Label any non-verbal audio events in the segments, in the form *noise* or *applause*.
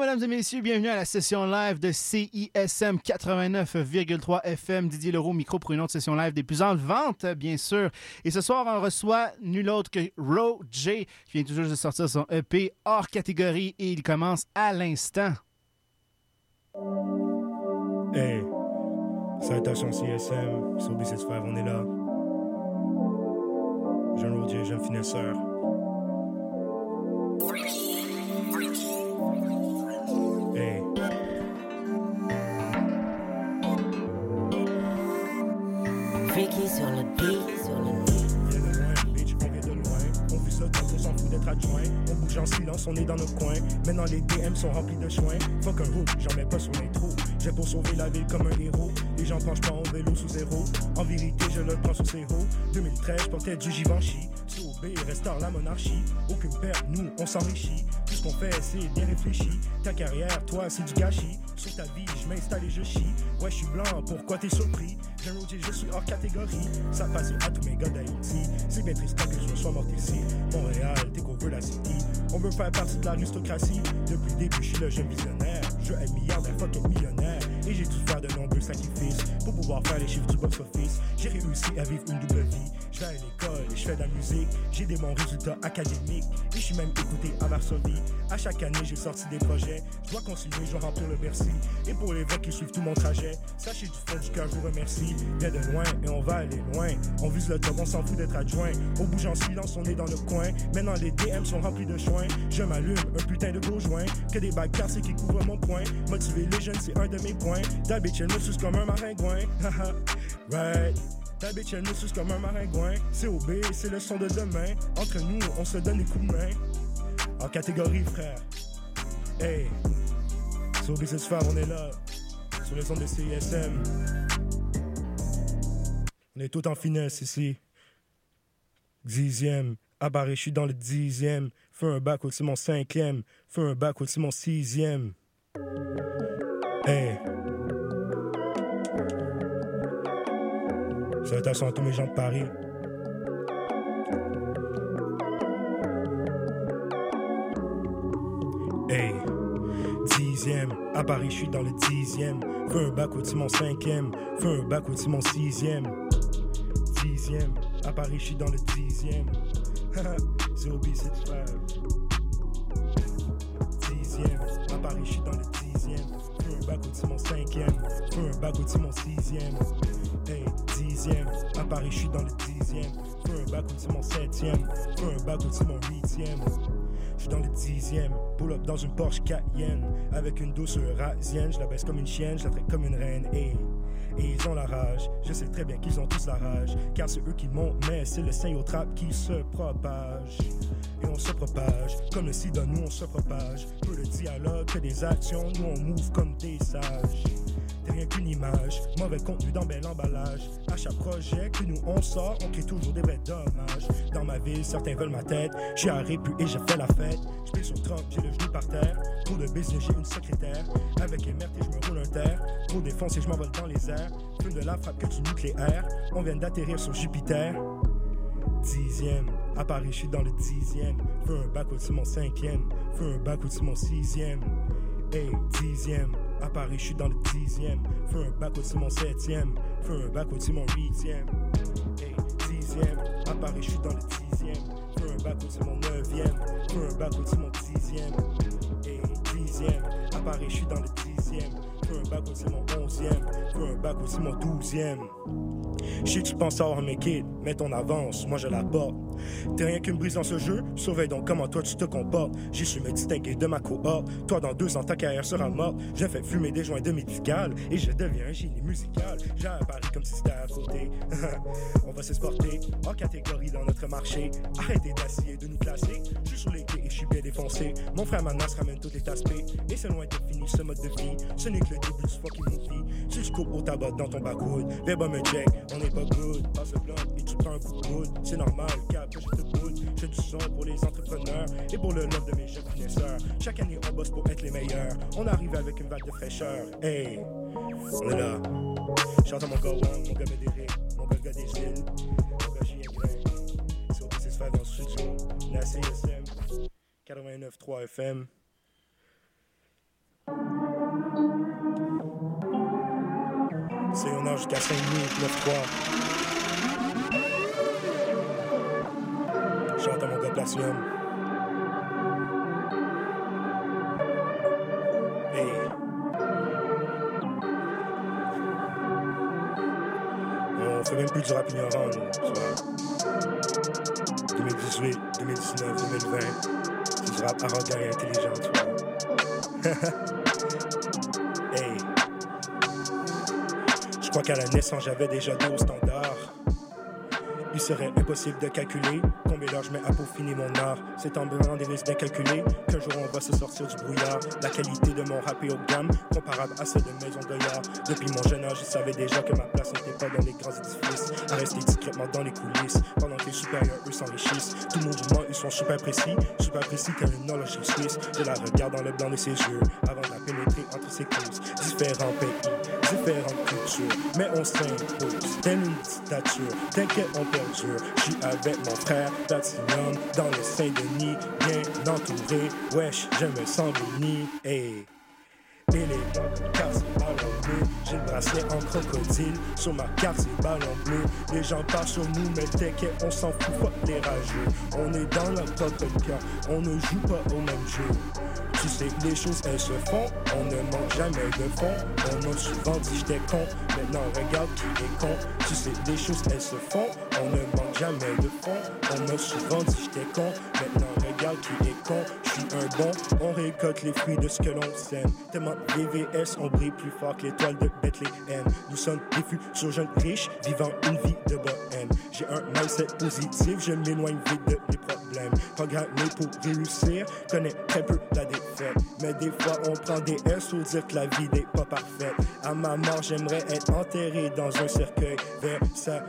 Mesdames et messieurs. Bienvenue à la session live de CISM 89,3 FM. Didier Leroux, micro pour une autre session live des plus en vente, bien sûr. Et ce soir, on reçoit nul autre que Ro J, qui vient toujours de sortir son EP hors catégorie et il commence à l'instant. Hey, salutations CSM, sur B65, on est là. Jeune Rodier, jeune finesseur. Freaky sur le beat, sur le beat. on s'en fout d'être adjoint. On bouge en silence, on est dans nos coins. Maintenant les DM sont remplis de soins. Fuck un hook, j'en mets pas sur les trous. J'ai pour sauver la ville comme un héros. Les gens penchent pas en vélo sous zéro. En vérité, je le prends sous zéro. 2013, je portais du Givenchy. Sous B, restaure la monarchie. Aucune perte, nous, on s'enrichit. Qu'on fait, c'est bien réfléchi. Ta carrière, toi, c'est du gâchis. Sur ta vie, je m'installe et je chie. Ouais, je suis blanc, pourquoi t'es surpris? Routier, je suis hors catégorie. Ça passe à tous mes gars d'Haïti. C'est bien triste que je sois mort ici. Montréal, t'es qu'on veut la city. On veut faire partie de l'aristocratie. Depuis le début, je suis le jeune visionnaire. Je veux être milliardaire, fuck être millionnaire. Et j'ai tout faire de nombreux pour pouvoir faire les chiffres du box-office. J'ai réussi à vivre une double vie. Je vais à l'école et je fais de la musique. J'ai des bons résultats académiques. Et je suis même écouté à Varsovie. À chaque année, j'ai sorti des projets. Je dois continuer, je remplir le Bercy. Et pour les voix qui suivent tout mon trajet, sachez du fond du cœur, je vous remercie. Bien de loin et on va aller loin. On vise le top, on s'en fout d'être adjoint. On bouge en silence, on est dans le coin. Maintenant, les DM sont remplis de joints. Je m'allume, un putain de gros joint. Que des bagues qui couvrent mon point. Motiver les jeunes, c'est un de mes points. Elle me comme un maringouin. *laughs* Right. Ta bitch, elle me suce comme un maringouin. C'est OB, c'est le son de demain. Entre nous, on se donne des coups de main. En catégorie, frère. Hey, c'est OB, c'est on est là. Sur les ondes de CISM. On est tout en finesse ici. Dixième. Abarré, je suis dans le dixième. Fais un bac aussi mon cinquième. Fais un bac aussi mon sixième. Hey. Salutations à tous mes gens de Paris. Hey. Dixième, à Paris, je suis dans le dixième. Fais un bac au-dessus mon cinquième. Fais un bac au-dessus mon sixième. Dixième, à Paris, je suis dans le dixième. *laughs* OB, c'est. Dixième, à Paris, je suis dans le dixième. Fais un bac au-dessus mon cinquième. Fais un bac au-dessus mon sixième. Hey, dixième, à Paris, je suis dans le dixième. Fais un bac au-dessus mon septième. Fais un bac au-dessus mon huitième. Je suis dans le dixième, pull up dans une Porsche Cayenne. Avec une douceur rasienne, je la baisse comme une chienne, je la traite comme une reine. Et, et ils ont la rage, je sais très bien qu'ils ont tous la rage. Car c'est eux qui montent, mais c'est le sein au trap qui se propage Et on se propage, comme le sida, nous on se propage Peu de dialogue, que des actions, nous on move comme des sages T'es rien qu'une image, mauvais contenu dans bel emballage. À chaque projet que nous on sort, on crée toujours des vrais dommages. Dans ma ville, certains veulent ma tête. J'suis à Répu et j'ai fait la fête. J'pais sur Trump, j'ai le genou par terre. Trop de business, j'ai une secrétaire. Avec MRT, je me roule un terre. Trop défoncé, je m'envole dans les airs. Fume de la frappe que du nucléaire. On vient d'atterrir sur Jupiter. Dixième, à Paris, je suis dans le dixième. Fais un bac au-dessus mon cinquième. Fais un bac au-dessus mon sixième. Hey, dixième, à Paris, je suis dans le dixième. Fais un bac au-dessus mon septième. Fais un bac au-dessus mon huitième. Hey, dixième, à Paris, je suis dans le dixième. Fais un bac au-dessus mon neuvième. Fais un bac au-dessus mon dixième. Hey, dixième, à Paris, je suis dans le dixième. Un bac au-dessus mon onzième. Fais un bac au-dessus mon douzième. Je que tu penses avoir mes kids, mais ton avance, moi je la porte. T'es rien qu'une brise dans ce jeu, surveille donc comment toi tu te comportes. J'ai su me distinguer de ma cohorte. Toi, dans deux ans, ta carrière sera morte. Je fais fumer des joints de médical et je deviens un génie musical. Paris comme si c'était à côté. *laughs* On va s'exporter en catégorie dans notre marché. Arrêtez d'essayer de nous classer. Je suis sur les quais et je suis bien défoncé. Mon frère Manas ramène tous les aspects. Et c'est loin de fini ce mode de vie. Ce n'est que le début du fucking movie. Si je coupe au tabac dans ton backwood, verbe me check, on est pas good. Passe le blanc et tu prends un coup de. C'est normal, entrepreneur, plus je te. J'ai du son pour les entrepreneurs et pour le love de mes jeunes connaisseurs. Chaque année, on bosse pour être les meilleurs. On arrive avec une vague de fraîcheur. Hey, on est là. J'entends mon gars Wang, mon gars Médéric, mon gars gars des îles, mon gars JM Sur so, dans le studio, la CSM, 89.3 FM. C'est on a jusqu'à 5 minutes, Chante à mon gars Platinum. Hey. On fait même plus du rap ignorant, tu vois. 2018, 2019, 2020. C'est du rap arrogant et intelligent, tu vois. *laughs* hey. Je crois qu'à la naissance, j'avais déjà deux standards. Serait impossible de calculer combien d'heures je mets à peaufiner mon art. C'est en donnant des risques bien calculés qu'un jour on va se sortir du brouillard. La qualité de mon rap est haut de gamme, comparable à celle de Maison Goyard. Depuis mon jeune âge, je savais déjà que ma place n'était pas dans les grands édifices, à rester discrètement dans les coulisses. Pendant que les supérieurs, eux, s'enrichissent. Tout le monde du moins, ils sont super précis, super précis comme une horloge suisse. Je la regarde dans le blanc de ses yeux, avant de la pénétrer entre ses couses. Différents pays, différentes cultures, mais on s'impose, telle une dictature. T'inquiète, on perdure. Je suis avec mon frère Platinum dans le Saint-Denis, bien entouré. Wesh, je me sens béni. Hey. Et les car c'est ballon bleu. J'ai le bracelet en crocodile. Sur ma carte, c'est ballon bleu. Les gens parlent sur nous, mais t'inquiète, on s'en fout, fuck les rageux. On est dans notre propre camp, on ne joue pas au même jeu. Tu sais, les choses elles se font, on ne manque jamais de fond. On m'a souvent dit j'étais con, maintenant regarde qui est con. Tu sais, les choses elles se font, on ne manque jamais de fond. On m'a souvent dit j'étais con, maintenant regarde qui est con. Je suis un bon, on récolte les fruits de ce que l'on sème. Tellement VVS, on brille plus fort que l'étoile de Bethléem. Nous sommes des futurs jeunes riches, vivant une vie de bohème. J'ai un mindset positif, je m'éloigne vite de mes problèmes. Programmé pour réussir, connais très peu la défaite. Mais des fois, on prend des S pour dire que la vie n'est pas parfaite. À ma mort, j'aimerais être enterré dans un cercueil Versace.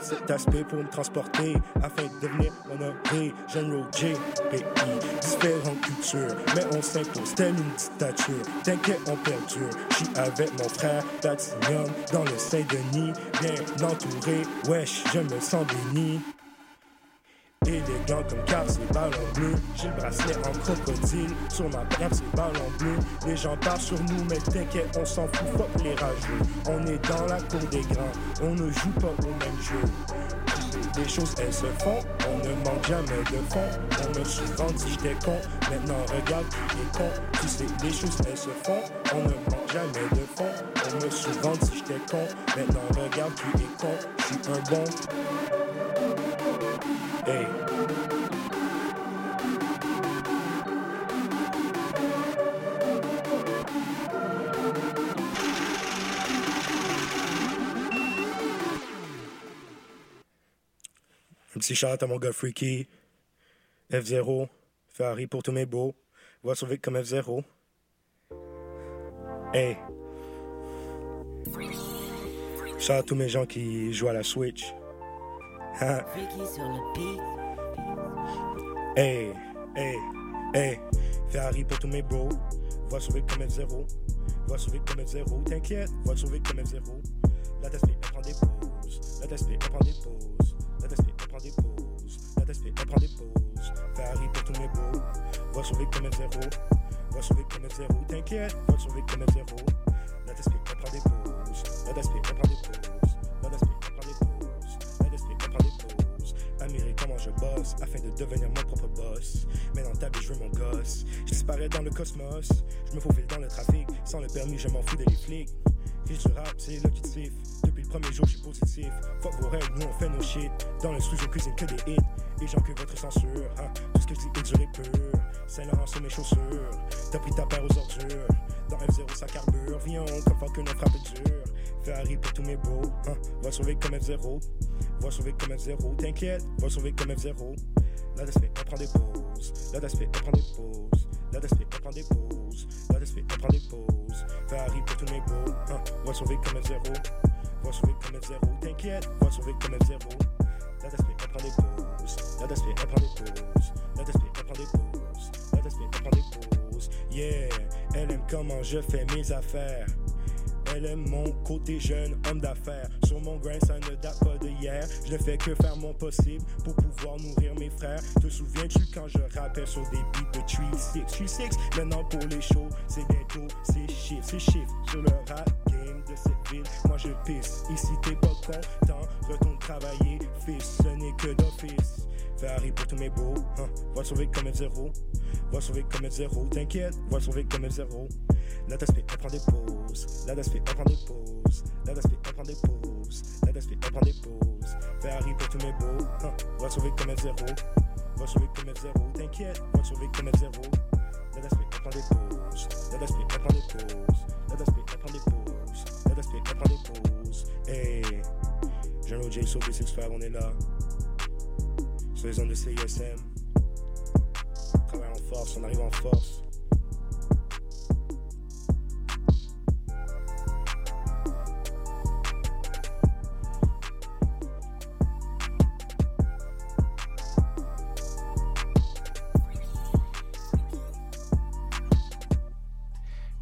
Cet aspect pour me transporter afin de devenir honoré. Jeune Roger, pays, différentes cultures. Mais on s'impose telle une dictature. T'inquiète, on perdure. Suis avec mon frère Platinum dans le Saint-Denis. Bien entouré, wesh, je me sens béni. Élégant comme car c'est ballon bleu. J'ai le bracelet en crocodile. Sur ma paire, c'est ballon bleu. Les gens parlent sur nous, mais t'inquiète, on s'en fout, fuck les rageux. On est dans la cour des grands, on ne joue pas au même jeu. Tu les choses elles se font, on ne manque jamais de fond. On me souvent dit j'étais con, maintenant regarde qui est con. Tu sais, les choses elles se font, on ne manque jamais de fond. On me souvent dit j'étais con, maintenant regarde qui est con. Je suis un bon. Hey. Petit chat à mon gars Freaky. F0. Ferrari pour tous mes beaux. Va sauver comme F0. Hey. Shout à tous mes gens qui jouent à la Switch. Hein? Hey, hey, hey. Ferrari pour tous mes bros. Va sauver comme F0. Va sauver comme F0. T'inquiète, va sauver comme F0. La elle prend des pauses. La elle prend des pauses. TSP, elle prend des pauses. Ferrari pour tous mes bros. Va sauver comme F0. Va sauver comme F0. T'inquiète, va sauver comme F0. La TSP, elle prend des pauses. La TSP, elle prend des pauses. La TSP, elle prend des pauses. La TSP, elle prend des pauses. Admirer comment je bosse afin de devenir mon propre boss. Mais dans ta vie, je veux mon gosse. Je disparais dans le cosmos. Je me faufile dans le trafic. Sans le permis, je m'en fous des flics. Rap, c'est l'auditif. Depuis le premier jour, je suis positif. Fuck vos règles, nous on fait nos shit. Dans le studio, cuisine que des hits. Les gens que votre censure. Hein. Tout ce que je dis est dur et pur. Sur mes chaussures. T'as pris ta paire aux ordures. Dans F0, ça carbure. Viens, comme fuck que notre frappe est dure. Ferrari pour tous mes beaux. Hein. Va sauver comme F0. Va sauver comme F0. T'inquiète, va sauver comme F0. La DSP, elle prend des pauses. La DSP, elle prend des pauses. Va sauver comme F0. Va sauver comme F0. T'inquiète, va sauver comme F0. La DSP, elle prend des pauses. La DSP, elle prend des pauses. La DSP, elle prend des pauses. La DSP, elle prend des pauses. Yeah, elle aime comment je fais mes affaires. Elle aime mon côté jeune homme d'affaires. Sur mon grain, ça ne date pas d'hier. Je ne fais que faire mon possible pour pouvoir nourrir mes frères. Te souviens-tu quand je rappelle sur des beats de 3-6? 3-6, maintenant pour les shows, c'est bientôt, c'est chiffre, c'est chiffre. Sur le rap de cette ville, moi je pisse. Ici t'es pas content, retourne travailler, fils, ce n'est que d'office. Ferrari pour tous mes beaux, hein. va sauver comme F0, va sauver comme F0, t'inquiète, va sauver comme F0. La d'aspect, elle prend des pauses, la d'aspect, elle prend des pauses, la d'aspect, elle prend des pauses, la d'aspect, elle prend des pauses. Ferrari pour tous mes beaux, hein. va sauver comme F0, va sauver comme F0, t'inquiète, va sauver comme F0. La d'aspect, elle prend des pauses, la d'aspect, elle prend des pauses, la d'aspect, elle prend des pauses. La d'aspect, elle prend des pauses. Hey, General J, Sophie 65, on est là. Sur les ondes de CISM. Travaille en force, on arrive en force.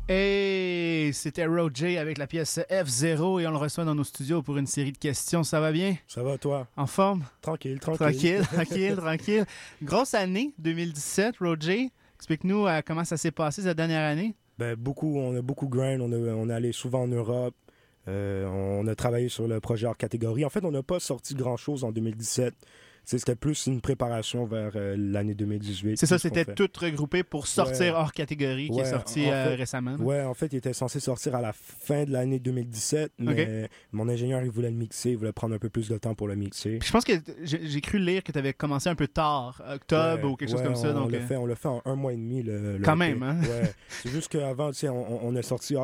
Et c'était Roger avec la pièce F0 et on le reçoit dans nos studios pour une série de questions. Ça va bien? Ça va, toi? En forme? Tranquille, tranquille. Tranquille, *laughs* tranquille, tranquille. Grosse année 2017, Roger. Explique-nous euh, comment ça s'est passé cette dernière année? Ben, beaucoup, on a beaucoup grind, on, a- on est allé souvent en Europe. Euh, on a travaillé sur le projet hors catégorie. En fait, on n'a pas sorti grand-chose en 2017. C'était plus une préparation vers euh, l'année 2018. C'est ça, c'était tout regroupé pour sortir Ouais. hors catégorie qui est sorti en euh, récemment. Ouais, en fait, il était censé sortir à la fin de l'année 2017, mais mon ingénieur, il voulait le mixer, il voulait prendre un peu plus de temps pour le mixer. Puis je pense que j'ai cru lire que tu avais commencé un peu tard, octobre Ouais, ou quelque chose comme ça. On, Donc, l'a euh, fait, on l'a fait en un mois et demi. Le, le Quand EP. même, hein? Ouais. C'est juste qu'avant, tu sais, on, on a sorti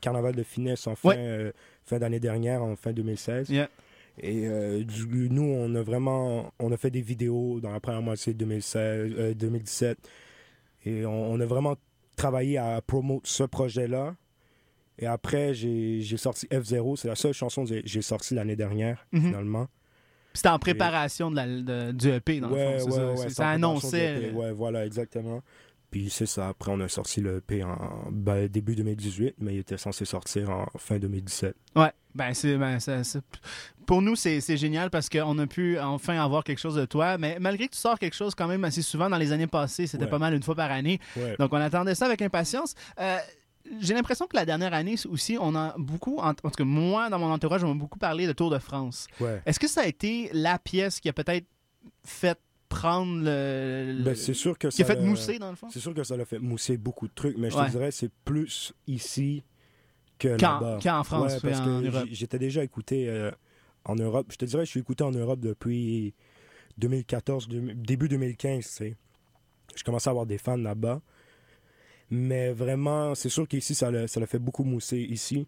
Carnaval de finesse en fin, fin d'année dernière, en fin 2016. Yeah. Et euh, du- nous, on a vraiment on a fait des vidéos dans la première moitié de 2016, euh, 2017. Et on, on a vraiment travaillé à promouvoir ce projet-là. Et après, j'ai sorti F0. C'est la seule chanson que j'ai- sortie l'année dernière, Mhm. finalement. C'était en préparation de la, de- du EP, dans ouais, le fond. ouais, ça. ouais, ça annonçait. du EP. Ouais, voilà, exactement. Puis c'est ça. Après, on a sorti le EP en ben, début 2018, mais il était censé sortir en fin 2017. Ouais, ben c'est ben, ça- ça- pour nous c'est génial parce qu'on a pu enfin avoir quelque chose de toi, mais malgré que tu sors quelque chose quand même assez souvent dans les années passées, c'était Ouais. pas mal une fois par année, Ouais. donc on attendait ça avec impatience. Euh, j'ai l'impression que la dernière année aussi, on a beaucoup, en, tout cas moi dans mon entourage, on a beaucoup parlé de Tour de France. ouais. Est-ce que ça a été la pièce qui a peut-être fait prendre le, le- Ben, c'est sûr que qui a ça fait mousser dans le fond? C'est sûr que ça l'a fait mousser beaucoup de trucs, mais je te dirais c'est plus ici que là-bas. qu'en France, Ouais, oui, parce en que j'étais déjà écouté euh, en Europe. Je te dirais, je suis écouté en Europe depuis 2014, deux- début 2015, tu sais. Je commençais à avoir des fans là-bas. Mais vraiment, c'est sûr qu'ici, ça l'a ça fait beaucoup mousser ici.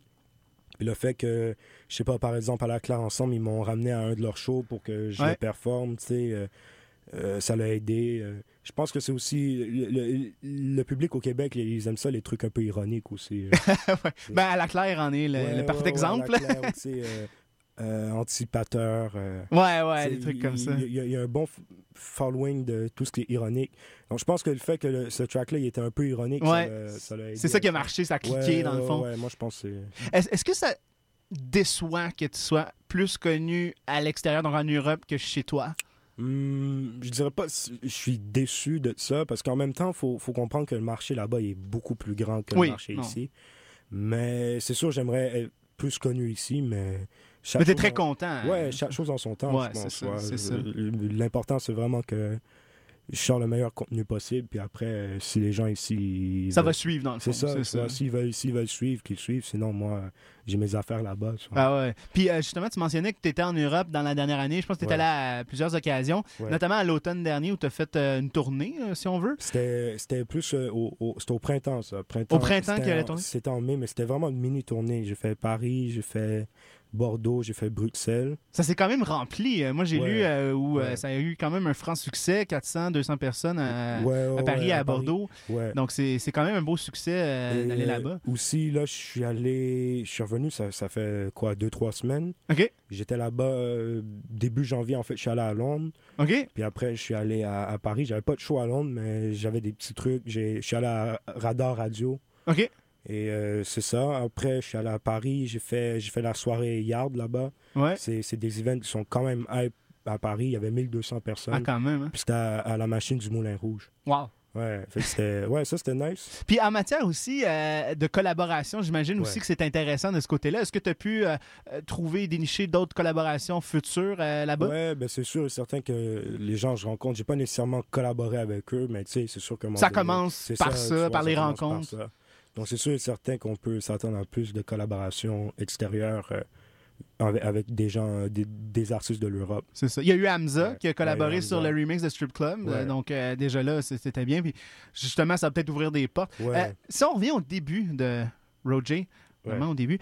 Puis le fait que, je sais pas, par exemple, à la Claire Ensemble, ils m'ont ramené à un de leurs shows pour que je Ouais. le performe, tu sais. euh, euh, ça l'a aidé. euh. je pense que c'est aussi... Le, le- le public au Québec, ils aiment ça, les trucs un peu ironiques aussi. euh. *laughs* Ouais. Ben à la Claire en est le, Ouais, le ouais, parfait ouais, exemple. *laughs* euh, anticipateur. Ouais, ouais, des trucs comme ça. Il y, a- il y a un bon following de tout ce qui est ironique. Donc je pense que le fait que ce track-là il était un peu ironique, ça l'a- aidé C'est ça qui a marché, ça a cliqué dans le fond. ouais, moi je pense que c'est. Est-ce est-ce que ça déçoit que tu sois plus connu à l'extérieur, donc en Europe, que chez toi? Hmm, je dirais pas, je suis déçu de ça parce qu'en même temps, il faut, faut comprendre que le marché là-bas est beaucoup plus grand que Oui, le marché non. ici. Mais c'est sûr, j'aimerais être plus connu ici, mais. Mais t'es très en- content. hein? Ouais, chaque chose en son temps, Ouais, je pense. ouais. L'important, c'est vraiment que je sors le meilleur contenu possible, puis après, euh, si les gens ici... Ça veulent- va suivre dans le fond. C'est ça, S'ils veulent, veulent suivre, qu'ils suivent. Sinon, moi, j'ai mes affaires là-bas. Ah ouais. Puis euh, justement, tu mentionnais que tu étais en Europe dans la dernière année. Je pense que tu étais Ouais. allé à plusieurs occasions, Ouais. notamment à l'automne dernier où tu as fait euh, une tournée, euh, si on veut. C'était c'était plus au, au- c'était au printemps, ça. Printemps, Au printemps qu'il y avait en- tourné? C'était en mai, mais c'était vraiment une mini-tournée. J'ai fait Paris, j'ai fait Bordeaux, j'ai fait Bruxelles. Ça s'est quand même rempli. Euh, Moi, j'ai Ouais. lu euh, où euh, Ouais. ça a eu quand même un franc succès, 400, 200 personnes à, Ouais, à Paris et à. Bordeaux. Donc, c'est quand même un beau succès euh, d'aller là-bas. Aussi, là, je suis allé, je suis revenu, ça, ça fait quoi, deux, trois semaines. OK. J'étais là-bas euh, début janvier, en fait, je suis allé à Londres. OK. Puis après, je suis allé à, à Paris. J'avais pas de show à Londres, mais j'avais des petits trucs. J'ai- Je suis allé à Radar Radio. OK. Et euh, c'est ça. Après, je suis allé à Paris. J'ai fait, j'ai fait la soirée Yard là-bas. Ouais. C'est des events qui sont quand même hype à Paris. Il y avait 1200 personnes. Ah, quand même. hein. Puis c'était à, à la machine du Moulin Rouge. Wow. Ouais, fait ouais, ça c'était nice. *laughs* Puis en matière aussi euh, de collaboration, j'imagine aussi que c'est intéressant de ce côté-là. Est-ce que tu as pu euh, trouver, dénicher d'autres collaborations futures là-bas? Ouais, ben c'est sûr et certain que les gens que je rencontre, j'ai pas nécessairement collaboré avec eux, mais tu sais, c'est sûr que Ça commence par ça, vois, par les par rencontres. ça. Donc c'est sûr et certain qu'on peut s'attendre à plus de collaborations extérieures euh, avec, des gens, euh, des, des artistes de l'Europe. C'est ça. Il y a eu Hamza Ouais. qui a collaboré Ouais, sur le remix de Strip Club. Ouais. Euh, donc, euh, déjà là, c'était bien. Puis, justement, ça va peut-être ouvrir des portes. Euh, si on revient au début de Roger, vraiment au début,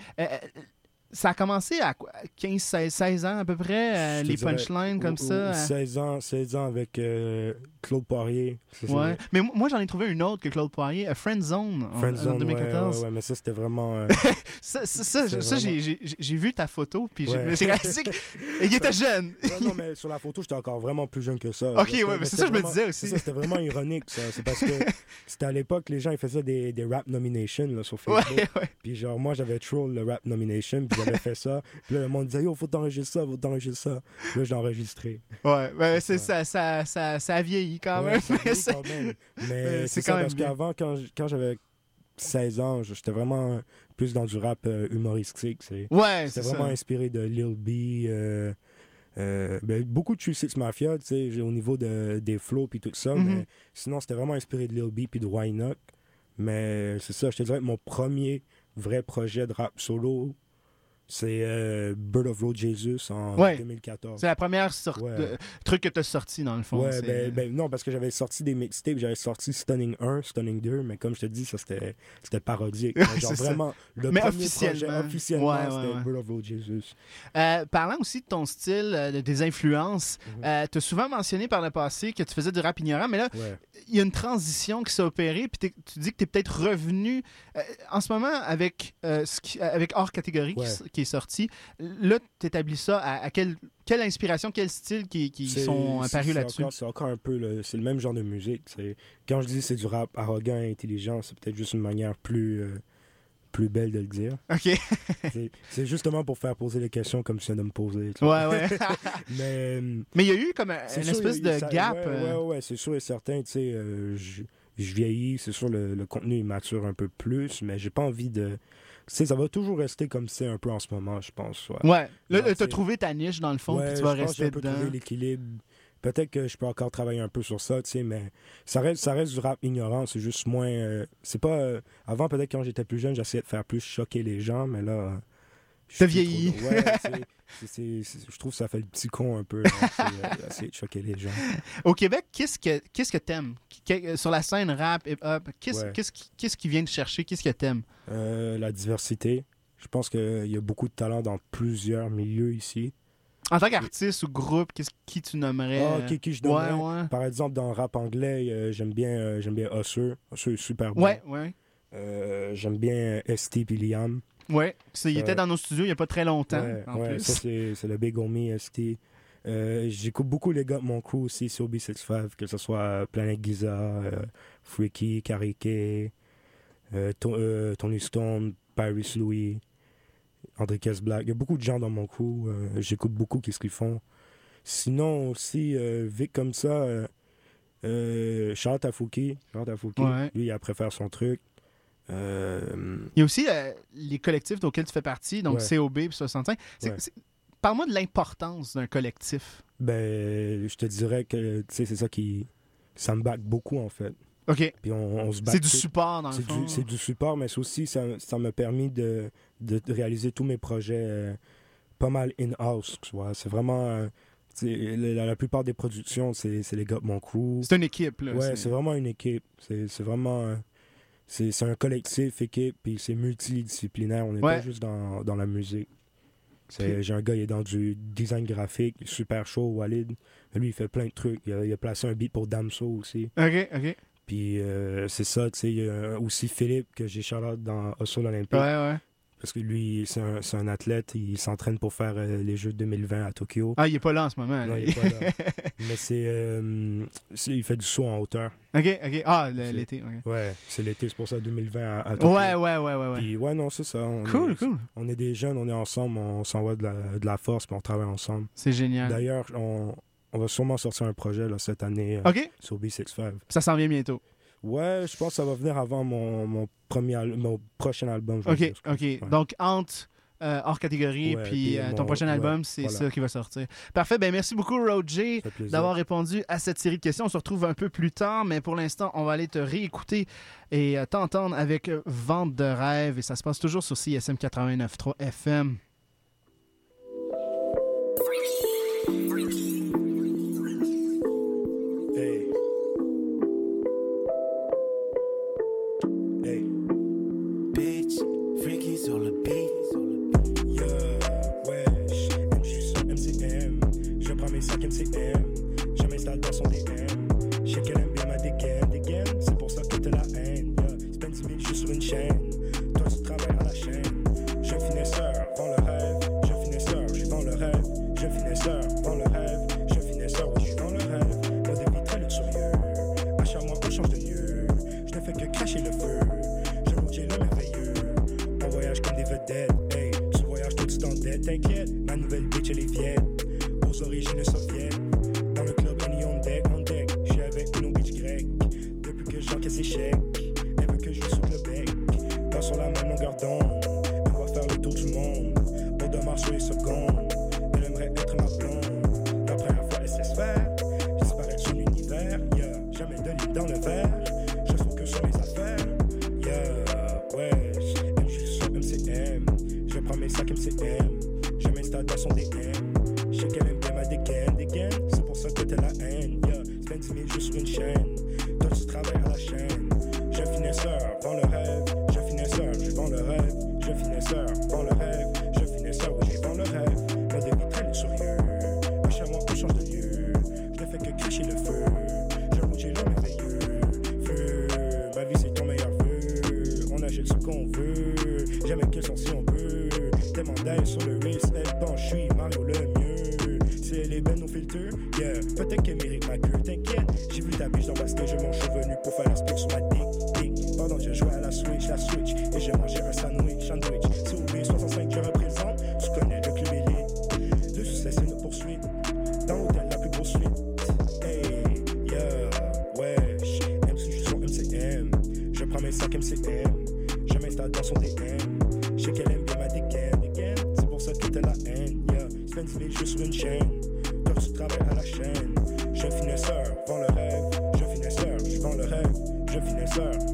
ça a commencé à quoi, 15, 16, 16 ans à peu près, euh, les dirais, punchlines comme ou- ou ça. euh, 16 ans, 16 ans avec euh, Claude Poirier. Ça, c'est- ouais. Mais moi, j'en ai trouvé une autre que Claude Poirier, Friend Zone, en, en ouais, 2014. Ouais, ouais, mais ça c'était vraiment. euh, *laughs* Ça, ça, ça, C'est ça, j'ai- vu ta photo, puis j'ai réalisé qu'il *laughs* était jeune. Non, mais sur la photo, j'étais encore vraiment plus jeune que ça. Ok, ouais, mais c'est ça que je me disais aussi. c'est ça, C'était vraiment ironique, ça. C'est parce que *laughs* c'était à l'époque, les gens ils faisaient des, des rap nominations là, sur Facebook. Puis genre, moi, j'avais troll le rap nomination, puis j'avais fait ça. Puis là, le monde disait, yo, faut t'enregistrer ça, faut t'enregistrer ça. Puis là, j'ai enregistré. Ouais, ben, c'est Ouais. ça, ça, ça, ça a vieilli quand Ouais, même. ça mais vieillit *laughs* quand même. Mais c'est quand ça, même parce qu'avant, quand, quand j'avais 16 ans, j'étais vraiment plus dans du rap euh, humoristique. c'est- Ouais, vraiment ça. inspiré de Lil B. euh, euh, ben, beaucoup de Six Mafia, tu sais, au niveau de, des flows puis tout ça. Mhm. Mais sinon, c'était vraiment inspiré de Lil B puis de Wynock. Mais c'est ça, je te dirais que mon premier vrai projet de rap solo, c'est euh, Bird of Road Jesus en Ouais. 2014. C'est la première sorte Ouais. de truc que tu as sorti dans le fond. Ouais, ben, ben, non, parce que j'avais sorti des mixtapes, j'avais sorti Stunning 1, Stunning 2, mais comme je te dis, ça c'était c'était parodique. *laughs* Genre vraiment, le Mais premier officiellement. projet officiellement, c'était. Bird of Road Jesus. Euh, parlant aussi de ton style, euh, de tes influences, Mhm. tu as souvent mentionné par le passé que tu faisais du rap ignorant, mais là, il y a une transition qui s'est opérée, puis tu dis que tu es peut-être revenu euh, en ce moment avec, euh, ce qui- avec hors catégorie qui Ouais. Qui, est sorti. Là, tu établis ça à, à quelle, quelle inspiration, quel style qui, qui sont apparus là-dessus? C'est encore un peu le, c'est le même genre de musique. c'est- Quand je dis c'est du rap arrogant, intelligent, c'est peut-être juste une manière plus, euh, plus belle de le dire. OK. *laughs* C'est- justement pour faire poser les questions comme tu viens de me poser. Ouais, ouais. *laughs* *laughs* Mais euh, mais il y a eu comme un- une sûr, espèce de ça- gap. Ouais, euh, ouais, ouais, c'est sûr et certain. Tu sais, euh, je, je vieillis, c'est sûr, le, le contenu il mature un peu plus, mais j'ai pas envie de. Tu sais, ça va toujours rester comme c'est un peu en ce moment, je pense. ouais. Ouais. Là, tu as trouvé ta niche dans le fond, Ouais, puis tu vas rester j'ai un peu dedans. trouvé l'équilibre. Peut-être que je peux encore travailler un peu sur ça, tu sais, mais ça reste, ça reste du rap ignorant, c'est juste moins... euh, c'est pas... euh, avant, peut-être quand j'étais plus jeune, j'essayais de faire plus choquer les gens, mais là... T'as vieilli. trop- Ouais, *laughs* je trouve que ça fait le petit con un peu, *laughs* c'est, euh, choquer les gens. Au Québec, qu'est-ce que qu'est-ce que t'aimes? Sur la scène rap, hip-hop, qu'est-ce Ouais. qu'est-ce qui, qu'est-ce qui vient te chercher? Qu'est-ce que t'aimes? Euh, la diversité. Je pense qu'il y a beaucoup de talent dans plusieurs milieux ici. En tant qu'artiste ou groupe, qu'est-ce qui tu nommerais? Ah, euh, qui, qui je Ouais, ouais. Par exemple, dans le rap anglais, euh, j'aime bien, euh, j'aime bien Usher. Usher est super bon. Ouais, ouais. Euh, j'aime bien ST Liam. C'est- il était dans nos studios il n'y a pas très longtemps, en plus. ça c'est le Big Homie ST. Euh, J'écoute beaucoup les gars de mon crew aussi sur B65, que ce soit Planet Giza, euh, Freaky, Karike, euh, To- Tony Stone, Paris Louis, André Black. Il y a beaucoup de gens dans mon crew. J'écoute beaucoup qu'est-ce qu'ils font. Sinon aussi, Vic comme ça, Charles Tafouki. Charles Tafouki, Ouais. lui, il préfère son truc. Euh, Il y a aussi euh, les collectifs auxquels tu fais partie, donc Ouais. COB et 65. C'est- Ouais. c'est- Parle-moi de l'importance d'un collectif. Ben, je te dirais que c'est ça qui. Ça me back beaucoup, en fait. OK. Puis on, on se C'est du support, dans le fond. c'est du support, mais aussi, ça ça m'a permis de, de, réaliser tous mes projets euh, pas mal in-house. C'est vraiment. la, la plupart des productions, c'est les gars de mon crew. C'est une équipe, là. Ouais, c'est vraiment une équipe. C'est c'est vraiment. C'est un collectif, équipe, puis c'est multidisciplinaire. On n'est Ouais. pas juste dans, dans la musique. J'ai un gars, il est dans du design graphique, super chaud, Walid. Lui, il fait plein de trucs. Il a, il a placé un beat pour Damso aussi. OK, OK. Puis euh, c'est ça, tu sais. Il y a aussi Philippe, que j'ai Charlotte dans Hustle Olympique. Ouais, ouais. Parce que lui, c'est un, athlète. Il s'entraîne pour faire euh, les Jeux 2020 à Tokyo. Ah, il est pas là en ce moment. Non, il est pas là. *laughs* Mais c'est, euh, c'est- Il fait du saut en hauteur. OK, OK. Ah, l'été, OK. Ouais, c'est l'été, c'est pour ça 2020 à, à Tokyo. Ouais, ouais, ouais, ouais, ouais. Puis ouais, non, c'est ça. On Cool, est, cool. On est des jeunes, on est ensemble, on s'envoie de la, de la force, puis on travaille ensemble. C'est génial. D'ailleurs, on, on va sûrement sortir un projet là, cette année euh, sur B65. ça s'en vient bientôt. Ouais, je pense que ça va venir avant mon, mon prochain album. Ok, ok. Donc, entre euh, hors catégorie, ouais, puis euh, ton prochain album, c'est ça qui va sortir. Parfait, ben merci beaucoup Roger d'avoir répondu à cette série de questions. On se retrouve un peu plus tard, mais pour l'instant, on va aller te réécouter et euh, t'entendre avec Vente de rêve, et ça se passe toujours sur CSM 89.3 FM. into air.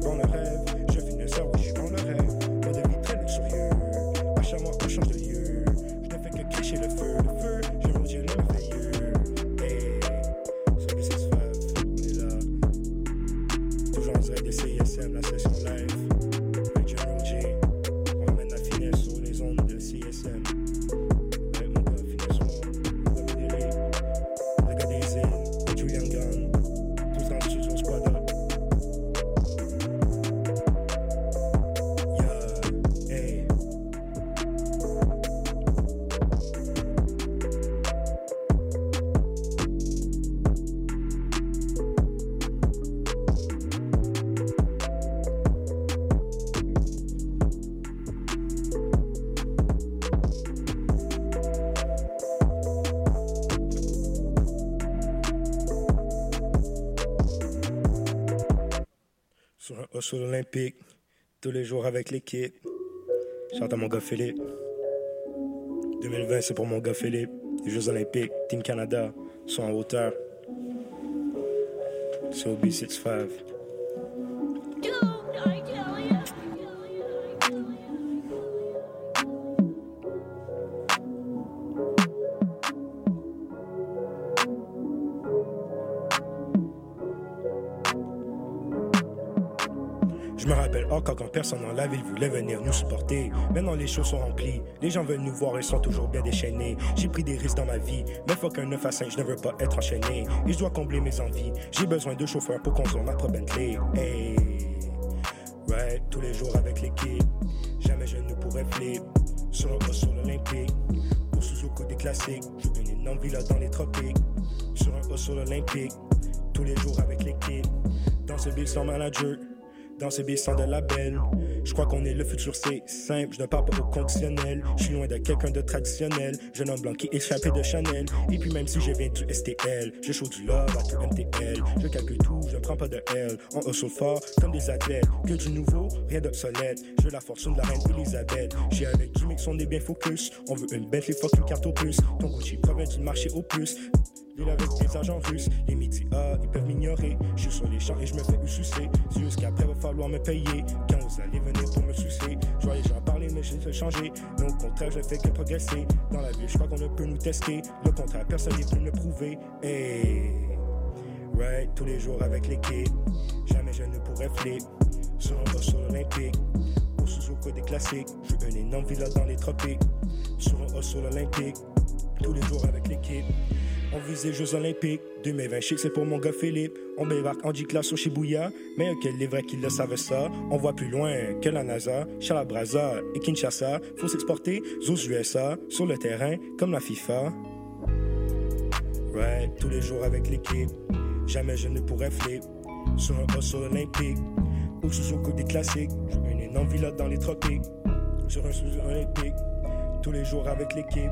dans le rêve. Je vis une heure, oui, je suis dans le rêve. sous l'Olympique, tous les jours avec l'équipe. Chante à mon gars Philippe. 2020, c'est pour mon gars Philippe. Les Jeux Olympiques, Team Canada, sont en hauteur. So B65. Personne n'en lave, ils voulaient venir nous supporter. Maintenant, les choses sont remplies. Les gens veulent nous voir et sont toujours bien déchaînés. J'ai pris des risques dans ma vie, mais faut qu'un 9 à 5, je ne veux pas être enchaîné. Et je dois combler mes envies. J'ai besoin de chauffeurs pour conduire ma propre Bentley. Hey. Right, tous les jours avec l'équipe. Jamais je ne pourrais flip. Sur le sur l'Olympique. Pour Suzuku des classiques. Je gagne une envie là dans les tropiques. Sur un haut sur l'Olympique. Tous les jours avec l'équipe. Dans ce bill sans manager dans ces baissants de label. Je crois qu'on est le futur, c'est simple. Je ne parle pas au conditionnel. Je suis loin de quelqu'un de traditionnel. Jeune homme blanc qui échappé de Chanel. Et puis même si je viens du STL, je show du love à tout MTL. Je calcule tout, je ne prends pas de L. On hustle fort comme des athlètes. Que du nouveau, rien d'obsolète. Je veux la fortune de la reine Elisabeth. J'ai avec Jimmy, on est bien focus. On veut une bête, les fuck une carte au plus. Ton Gucci provient du marché au plus. Il avec des agents russes, les métiers ils peuvent m'ignorer. Je suis sur les champs et je me fais sucer. C'est juste qu'après, va falloir me payer. Quand vous allez venir pour me sucer, je voyais j'en parler, mais je fait changer. Mais au contraire, je fais que progresser. Dans la vie, je crois qu'on ne peut nous tester. Le contraire, personne n'est pu me prouver. Hey. Right, tous les jours avec l'équipe. Jamais je ne pourrais flip. Sur un boss olympique. Au Suzuka des classiques. Je veux une énorme villa dans les tropiques. Sur un sol olympique. Tous les jours avec l'équipe. On vise les Jeux Olympiques 2020 chic, c'est pour mon gars Philippe. On débarque en G-Class au Shibuya. Mais ok, les vrais qui le savent ça. On voit plus loin que la NASA, Chalabraza et Kinshasa. Faut s'exporter aux USA, sur le terrain, comme la FIFA. Right, tous les jours avec l'équipe. Jamais je ne pourrais flip. Sur un hustle olympique. Ou sous au des classiques. Une énorme villa dans les tropiques. Sur un sous olympique. Tous les jours avec l'équipe.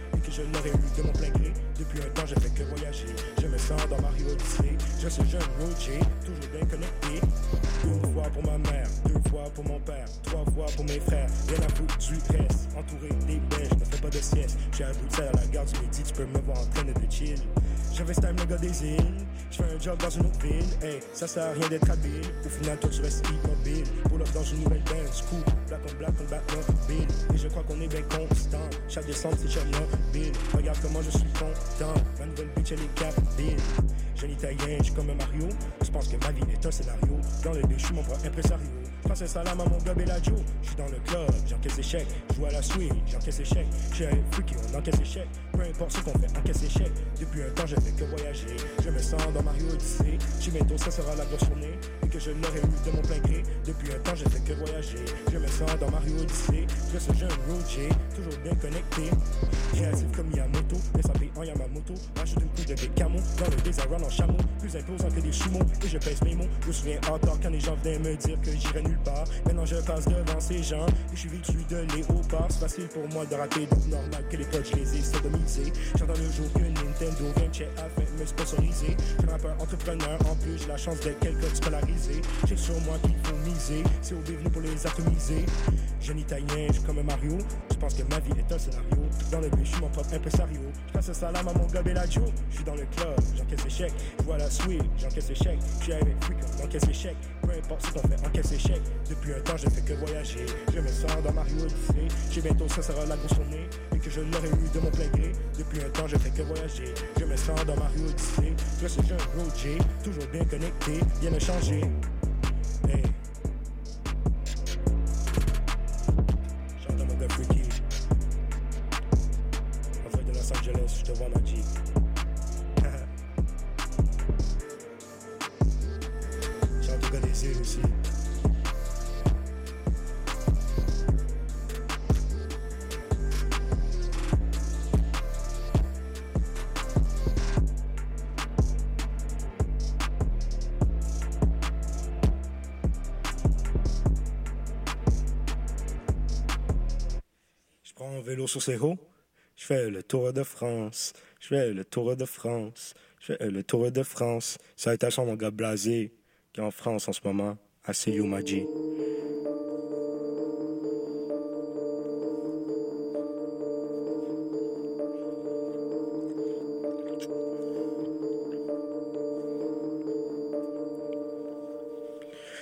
Je l'aurais eu de mon plein gré. Depuis un temps, je fais que voyager. Je me sens dans Mario Odyssey. Je suis jeune Roger, toujours bien connecté. Une fois pour ma mère, deux fois pour mon père, trois fois pour mes frères. Rien à foutre du reste. Entouré des bêches, ne fais pas de sieste. J'ai un bout de à la gare du midi, tu peux me voir en train de chill. J'avais time le gars des îles. Je fais un job dans une autre ville. Hey, ça sert à rien d'être habile. Au final, toi, tu restes immobile. Pour up dans une nouvelle bench. Cool, black on black, on bat bill. Et je crois qu'on est bien constant. Chaque descente, c'est Bill. Regarde comment je suis content. Ma nouvelle bitch, elle est capable. Jeune italien, je suis comme un Mario. Je pense que ma vie est un scénario. Dans le déchu, mon propre impresario. Un salam à mon gars Bellagio. Je suis dans le club, j'encaisse échec. Joue à la suite, j'encaisse échec. Je suis un freaky, on encaisse échec. Peu importe ce qu'on fait, encaisse échec. Depuis un temps, je fais que voyager. Je me sens dans Mario Odyssey. Chez bientôt, ça sera la grosse journée. Et que je l'aurais eu de mon plein gré. Depuis un temps, je fais que voyager. Je me sens dans Mario Odyssey. Je suis jeune Roger, toujours bien connecté. Créatif comme Yamoto, SAP en Yamamoto. Achète une coupe de camo dans le désert en chameau. Plus imposant que des chumos. Et je pèse mes mots. Je me souviens encore quand les gens venaient me dire que j'irais nulle Maintenant, je passe devant ces gens. Et je suis vêtu de léopard. C'est facile pour moi de rater, donc normal que les potes, je les ai sodomisés. J'entends le jour que Nintendo vient chez afin de me sponsoriser. Je suis rappeur entrepreneur, en plus j'ai la chance d'être quelqu'un de scolarisé. J'ai sur moi qu'il faut miser, c'est au bienvenu pour les atomiser. Jeune italien, je suis comme Mario. Je pense que ma vie est un scénario. Dans le but, je suis mon propre impresario. Je passe un salam à mon gars Bellagio. Je suis dans le club, j'encaisse échec. Je vois la suite, j'encaisse échec. Je suis avec Freak, j'encaisse échec. Peu importe ce qu'on fait, encaisse échec. Depuis un temps, je fais que voyager. Je me sens dans Mario Odyssey. J'ai bientôt, ça sera la grosse. Et que je l'aurais eu de mon plein gré. Depuis un temps, je fais que voyager. Je me sens dans Mario Odyssey. Je suis un Roger, toujours bien connecté, rien n'a sur. Je fais euh, le tour de France, je fais euh, le tour de France, je fais euh, le tour de France. Ça a été mon gars blasé qui est en France en ce moment, à You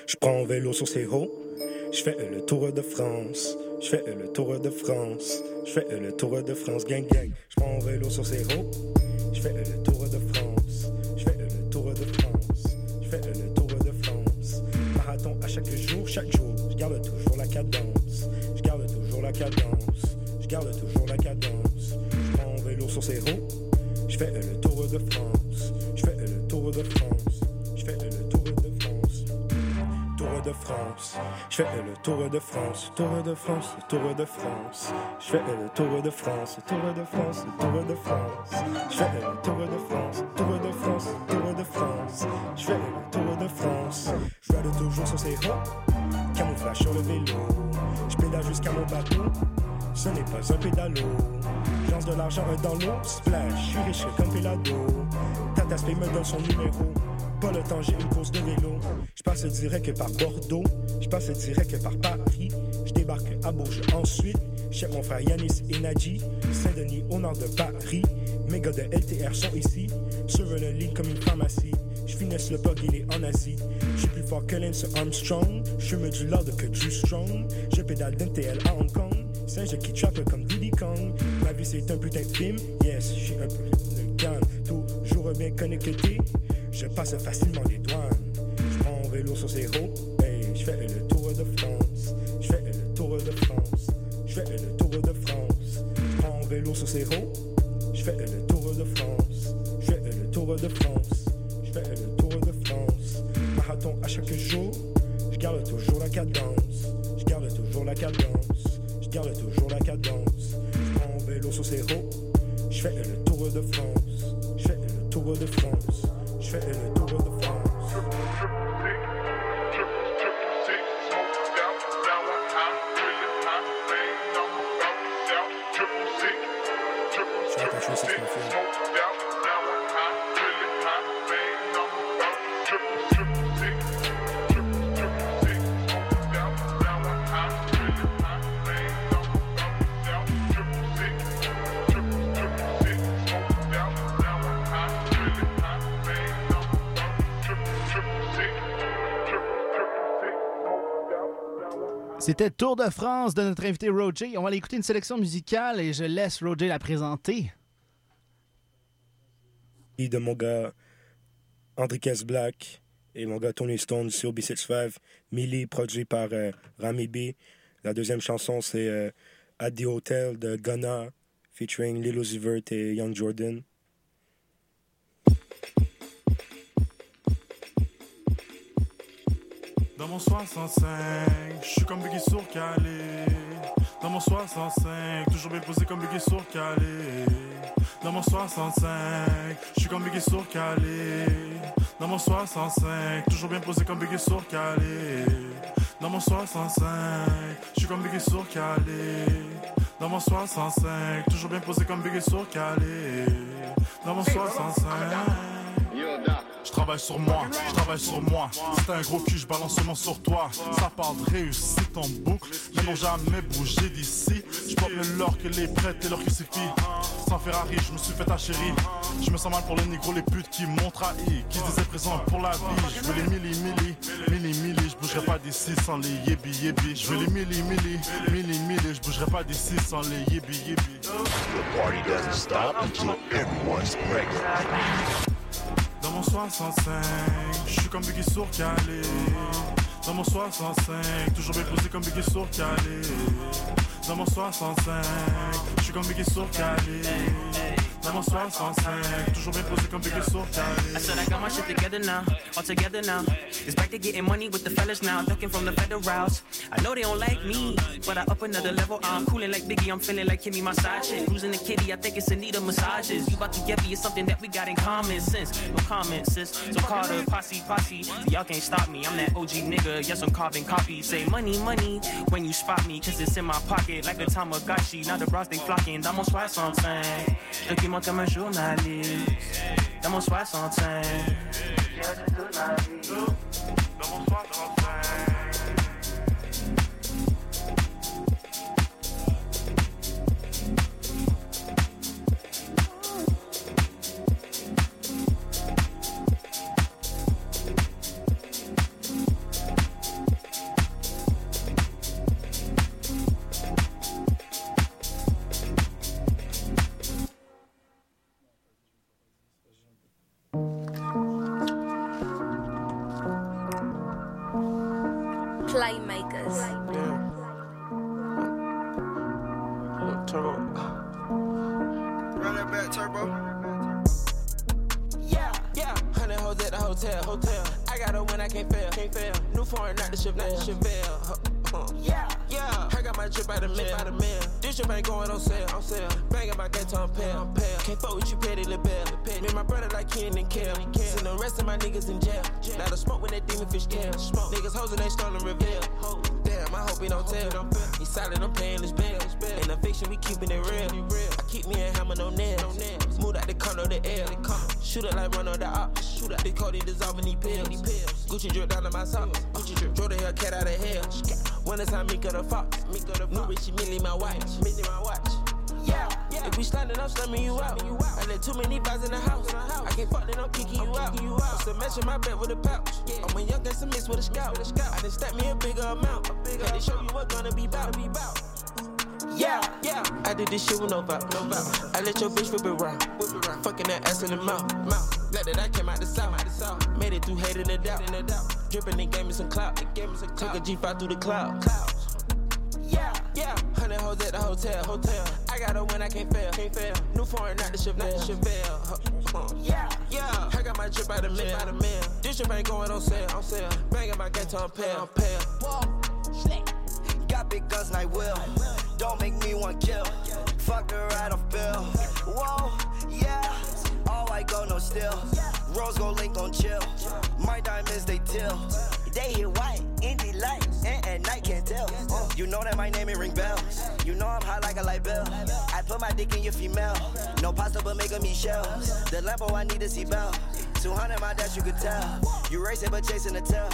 Je prends un vélo sur ces hauts, je fais le tour de France. Je fais le tour de France. Je fais le tour de France. Gang, gang. Je prends un vélo sur ces hauts. Je fais le tour de France. Je fais le tour de France. Je fais le tour de France. Marathon à chaque jour, chaque jour. Je garde toujours la cadence. Je garde toujours la cadence. Je garde toujours la cadence. Je prends un vélo sur ces roues. Je fais le tour de France. Je fais le tour de France. Je fais le. Tour Je fais le tour de France. Tour de France. Tour de France. Je fais le tour de France. Tour de France. Tour de France. Je fais le tour de France. Tour de France. Tour de France. Je fais le tour de France. Je regarde toujours sur ces roues. Camouflage sur le vélo. Je pédale jusqu'à mon bateau. Ce n'est pas un pédalo. Lance de l'argent dans l'eau. Splash. Je suis riche comme Pelado. Tata Spay me donne son numéro. Pas le temps, j'ai une course de vélo. Je passe direct par Bordeaux. Je passe direct par Paris. Je débarque à Bourges ensuite. Chez mon frère Yanis et Nadji. Saint-Denis au nord de Paris. Mes gars de LTR sont ici. Sur le ligne comme une pharmacie. Je finesse le bug, il est en Asie. Je suis plus fort que Lance Armstrong. Je me du lord que du strong. Je pédale d'NTL à Hong Kong. Singe qui trappe comme Diddy Kong. Ma vie c'est un putain de film. Yes, suis un peu de calme. Toujours bien connecté. Je passe facilement les douanes. Je prends vélo sur ces roues. Hey, je fais le tour de France. Je fais le tour de France. Je fais le tour de France. Je prends vélo sur roues. Je fais le tour de France. Je fais le tour de France. Je fais le tour de France. Marathon à chaque jour. Je garde toujours la cadence. Je garde toujours la cadence. Je garde toujours la cadence. Je prends vélo sur ces roues. Je fais le tour de France. Je fais le tour de France. Je fais le C'était Tour de France de notre invité Roger. On va aller écouter une sélection musicale et je laisse Roger la présenter. de mon gars Black et mon gars Tony Stone sur B65. Millie, produit par euh, Rami B. La deuxième chanson, c'est euh, At the Hotel de Ghana, featuring Lil Uzi Vert et Young Jordan. Dans mon 65, je suis comme Biggie sur Calais. Dans mon 65, toujours bien posé comme Biggie sur Calais. Dans mon 65, je suis comme Biggie sur Calais. Dans mon 65, toujours bien posé comme Biggie sur Calais. Dans mon 65, je suis comme Biggie sur Calais. Dans mon 65, toujours bien posé comme Biggie sur Calais. Dans mon 65. Je travaille sur moi, je travaille sur moi. Si t'as un gros cul, je balance seulement sur toi. Ça parle de réussite en boucle. Mais n'ont jamais bougé d'ici. Je porte le que les prêtres et leur crucifix. Sans Ferrari, je me suis fait ta chérie. Je me sens mal pour les négros, les putes qui m'ont trahi. Qui disaient présent pour la vie. Je veux les milli, milli, milli, milli. Je bougerai pas d'ici sans les yébi, yébi. Je veux les milli, milli, milli, milli. Je bougerai pas d'ici sans les yébi, yébi. The party doesn't stop until everyone's. Dans mon 65, je suis comme Biggie sur Calais. Dans mon 65, toujours bien posé comme Biggie sur Calais. Dans mon 65, je suis comme Biggie sur Calais. Dans mon 65, toujours bien posé comme Biggie sur I Calais. said I got my shit together now, all together now. It's back to getting money with the fellas now, ducking from the federals. I know they don't like me, but I up another level. I'm cooling like Biggie, I'm feeling like Kimmy, my side chick. Losing the kitty, I think it's in need of massages. You about to get me, it's something that we got in common sense. No comment, sis. So call the posse, posse. Y'all can't stop me. I'm that OG nigga, yes, I'm carbon copy. Say money, money when you spot me, cause it's in my pocket like a Tamagotchi. Now the bras they flocking, dans mon 65. Document comme un journaliste. Dans mon 65. Dans mon 65. Playmakers. We slamming, I'm slamming you out. I let too many vibes in the house. I can't fuck, then I'm kicking you out. I'm matching my bet with a pouch. I'm a young gangster mix with a scout. I done stack me a bigger amount. Had to show you what gonna be bout. Yeah, yeah. I did this shit with no vibe, no vibe. I let your bitch whip it round. Fucking that ass in the mouth. Glad that I came out the south. Made it through hate and doubt, and. Dripping, it gave me some clout, it gave me some clout. Took a G5 through the cloud, clouds. Yeah, yeah. Hundred hoes at the hotel, hotel. I got her when I can't fail, can't fail. New foreign, not the Chevelle, not the Chevelle. Yeah, yeah. I got my drip out of mill, out of mill. This drip ain't going on sale, on sale. Banging my gat on pale, pale. Whoa. Got big guns I will. Don't make me want kill. Fuck her right off bill. Whoa, yeah. All white go no still. Rose go link on chill. My diamonds they till. They hit white, indie light, and at night can't tell. You know that my name ain't ring bells. You know I'm hot like a light bell. I put my dick in your female. No pasta but making me shells. The Lambo I need to see bell. 200 my dash you could tell. You racing but chasing the tail.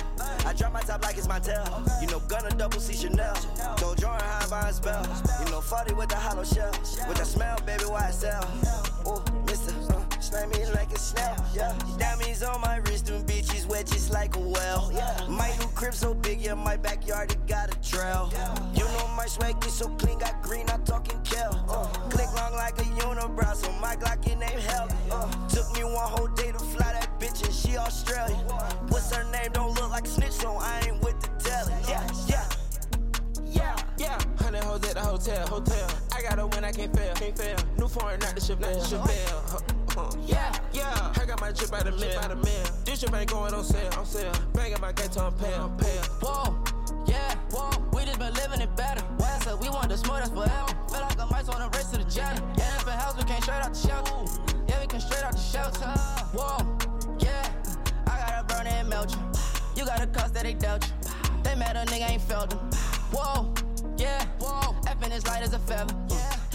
I drop my top like it's my tail. You know gonna double C Chanel. Told Jordan I buy a spell. You know 40 with the hollow shell. With the smell, baby, why I sell? Oh, mister, uh, slam like a snap. Yeah, diamonds on my wrist, them bitches wet just like a well. Yeah, my new crib so big, yeah, my backyard it got a trail. You know my swag is so clean, got green, I'm talking kill. Uh, click long like a unibrow, so my Glock in name hell. Uh, took me one whole day to fly that bitch, and she Australian. What's her name? Don't look like snitch, so I ain't with the telling. Yeah, yeah. Yeah, yeah. Hundred hoes at the hotel, hotel. I got her when I can't fail, can't fail. New foreign, not the Chevelle, not the Chevelle. Huh. Yeah, yeah. I got my drip out the mill, out of mill. This drip ain't going on sale, on sale. Banging my gat on pale, pale. Whoa, yeah, whoa. We just been living it better. Why so we want the smartest forever. Feel like a mice on a race to the jelly. Yeah, if a house, we came straight out the shelter. Yeah, we came straight out the shelter. Whoa, yeah. I got a burn and melt you. You got a cost that they dealt you. They mad a nigga ain't felt them. Whoa, yeah, whoa. Effing as light as a feather.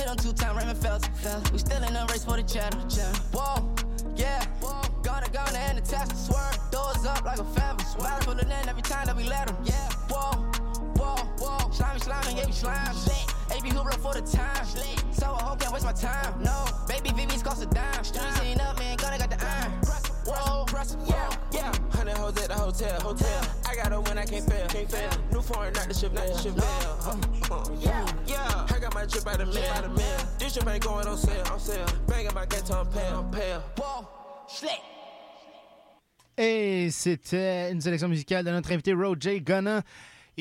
Hit on two time Raymond Fells. We still in the race for the cheddar. Whoa, yeah. Gonna, gonna, and the test swerve. Doors up like a feather. Swear pulling in every time that we let them. Yeah, whoa, whoa, whoa. Slimy, slimy, yeah, we slime. AP Hoopla for the time. So I hope can't waste my time. No, baby VV's cost a dime. Streets ain't up, man. Gonna got the iron. Whoa, Yeah, yeah. Hundred hoes at the hotel, hotel. I got her when I can't fail, can't fail. New foreign, not the Chevelle, not the Chevelle. Huh, huh. Yeah, yeah. I got my drip out of mill, out of mill. This drip ain't going on sale, on sale. Banging my gat on pale, pale. Whoa, slick. Et c'était une sélection musicale de notre invité Roger Gunna.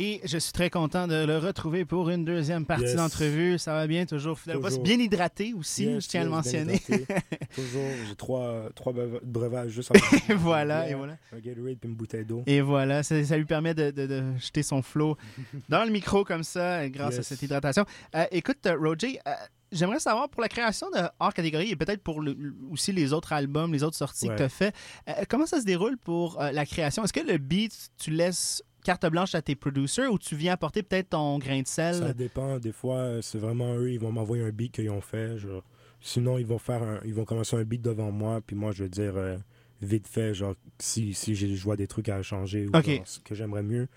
Et je suis très content de le retrouver pour une deuxième partie Yes. d'entrevue. Ça va bien, toujours fidèle. Toujours. Bien hydraté aussi, Yes, je tiens à le mentionner. *laughs* Toujours, j'ai trois, trois breuva- breuvages juste en *laughs* voilà, et voilà. Un Gatorade puis une bouteille d'eau. Et voilà, ça, ça lui permet de, de- de jeter son flow *laughs* dans le micro comme ça, grâce à cette hydratation. Euh, écoute, euh, Roger, euh, j'aimerais savoir pour la création de hors catégorie et peut-être pour le- aussi les autres albums, les autres sorties que tu as fait, euh, comment ça se déroule pour euh, la création? Est-ce que le beat, tu laisses carte blanche à tes producers ou tu viens apporter peut-être ton grain de sel? Ça dépend. Des fois, euh, c'est vraiment eux, ils vont m'envoyer un beat qu'ils ont fait. genre. Sinon, ils vont faire un- ils vont commencer un beat devant moi, puis moi, je vais dire euh, vite fait, genre, si, si j'ai- je vois des trucs à changer ou genre, ce que j'aimerais mieux.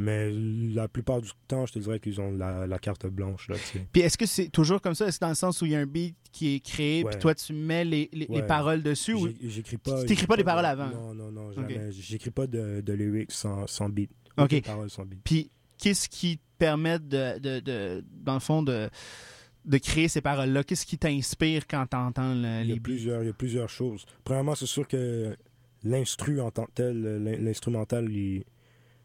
Mais la plupart du temps, je te dirais qu'ils ont la, la carte blanche. Là. Puis est-ce que c'est toujours comme ça? Est-ce dans le sens où il y a un beat qui est créé, puis toi tu mets les, les- les paroles dessus? Ou... J'ai- J'écris pas. Tu t'écris pas des de- paroles avant? Non, non, non, jamais. J'écris pas de, de lyrics sans, sans beat. Ok. Parole. Puis qu'est-ce qui te permet de, de, de- dans le fond, de, de créer ces paroles-là? Qu'est-ce qui t'inspire quand t'entends le- Il y, a les plusieurs, il y a plusieurs choses. Premièrement, c'est sûr que l'instru en tant que tel, l'in- l'instrumental, il-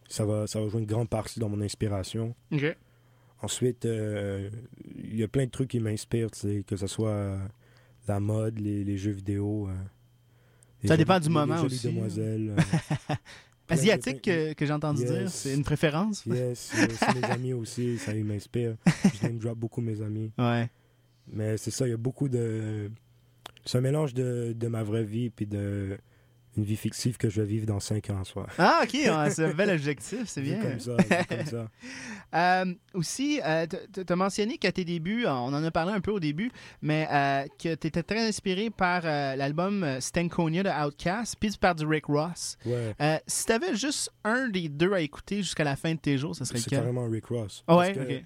ça va, ça va jouer une grande partie dans mon inspiration. OK. Ensuite, euh, il y a plein de trucs qui m'inspirent, tu que ce soit la mode, les, les jeux vidéo. euh, les Ça jolies- dépend du les moment aussi. demoiselles. *laughs* euh, Asiatique que, que j'ai entendu dire, Yes. c'est une préférence? Yes, il y a aussi mes amis aussi, ça m'inspire. Je name drop beaucoup mes amis. *laughs* Ouais. Mais c'est ça, il y a beaucoup de. C'est un mélange de, de ma vraie vie puis de une vie fictive que je vais vivre dans 5 ans, soit. Ah, OK, c'est un bel objectif, c'est *laughs* bien. Comme ça, comme ça. *laughs* Euh, aussi, tu as mentionné qu'à tes débuts, on en a parlé un peu au début, mais euh, que tu étais très inspiré par euh, l'album euh, Stankonia de Outkast, puis par du Rick Ross. Ouais. Euh, si tu avais juste un des deux à écouter jusqu'à la fin de tes jours, ce serait C'est lequel? carrément Rick Ross. Ah ouais, ok.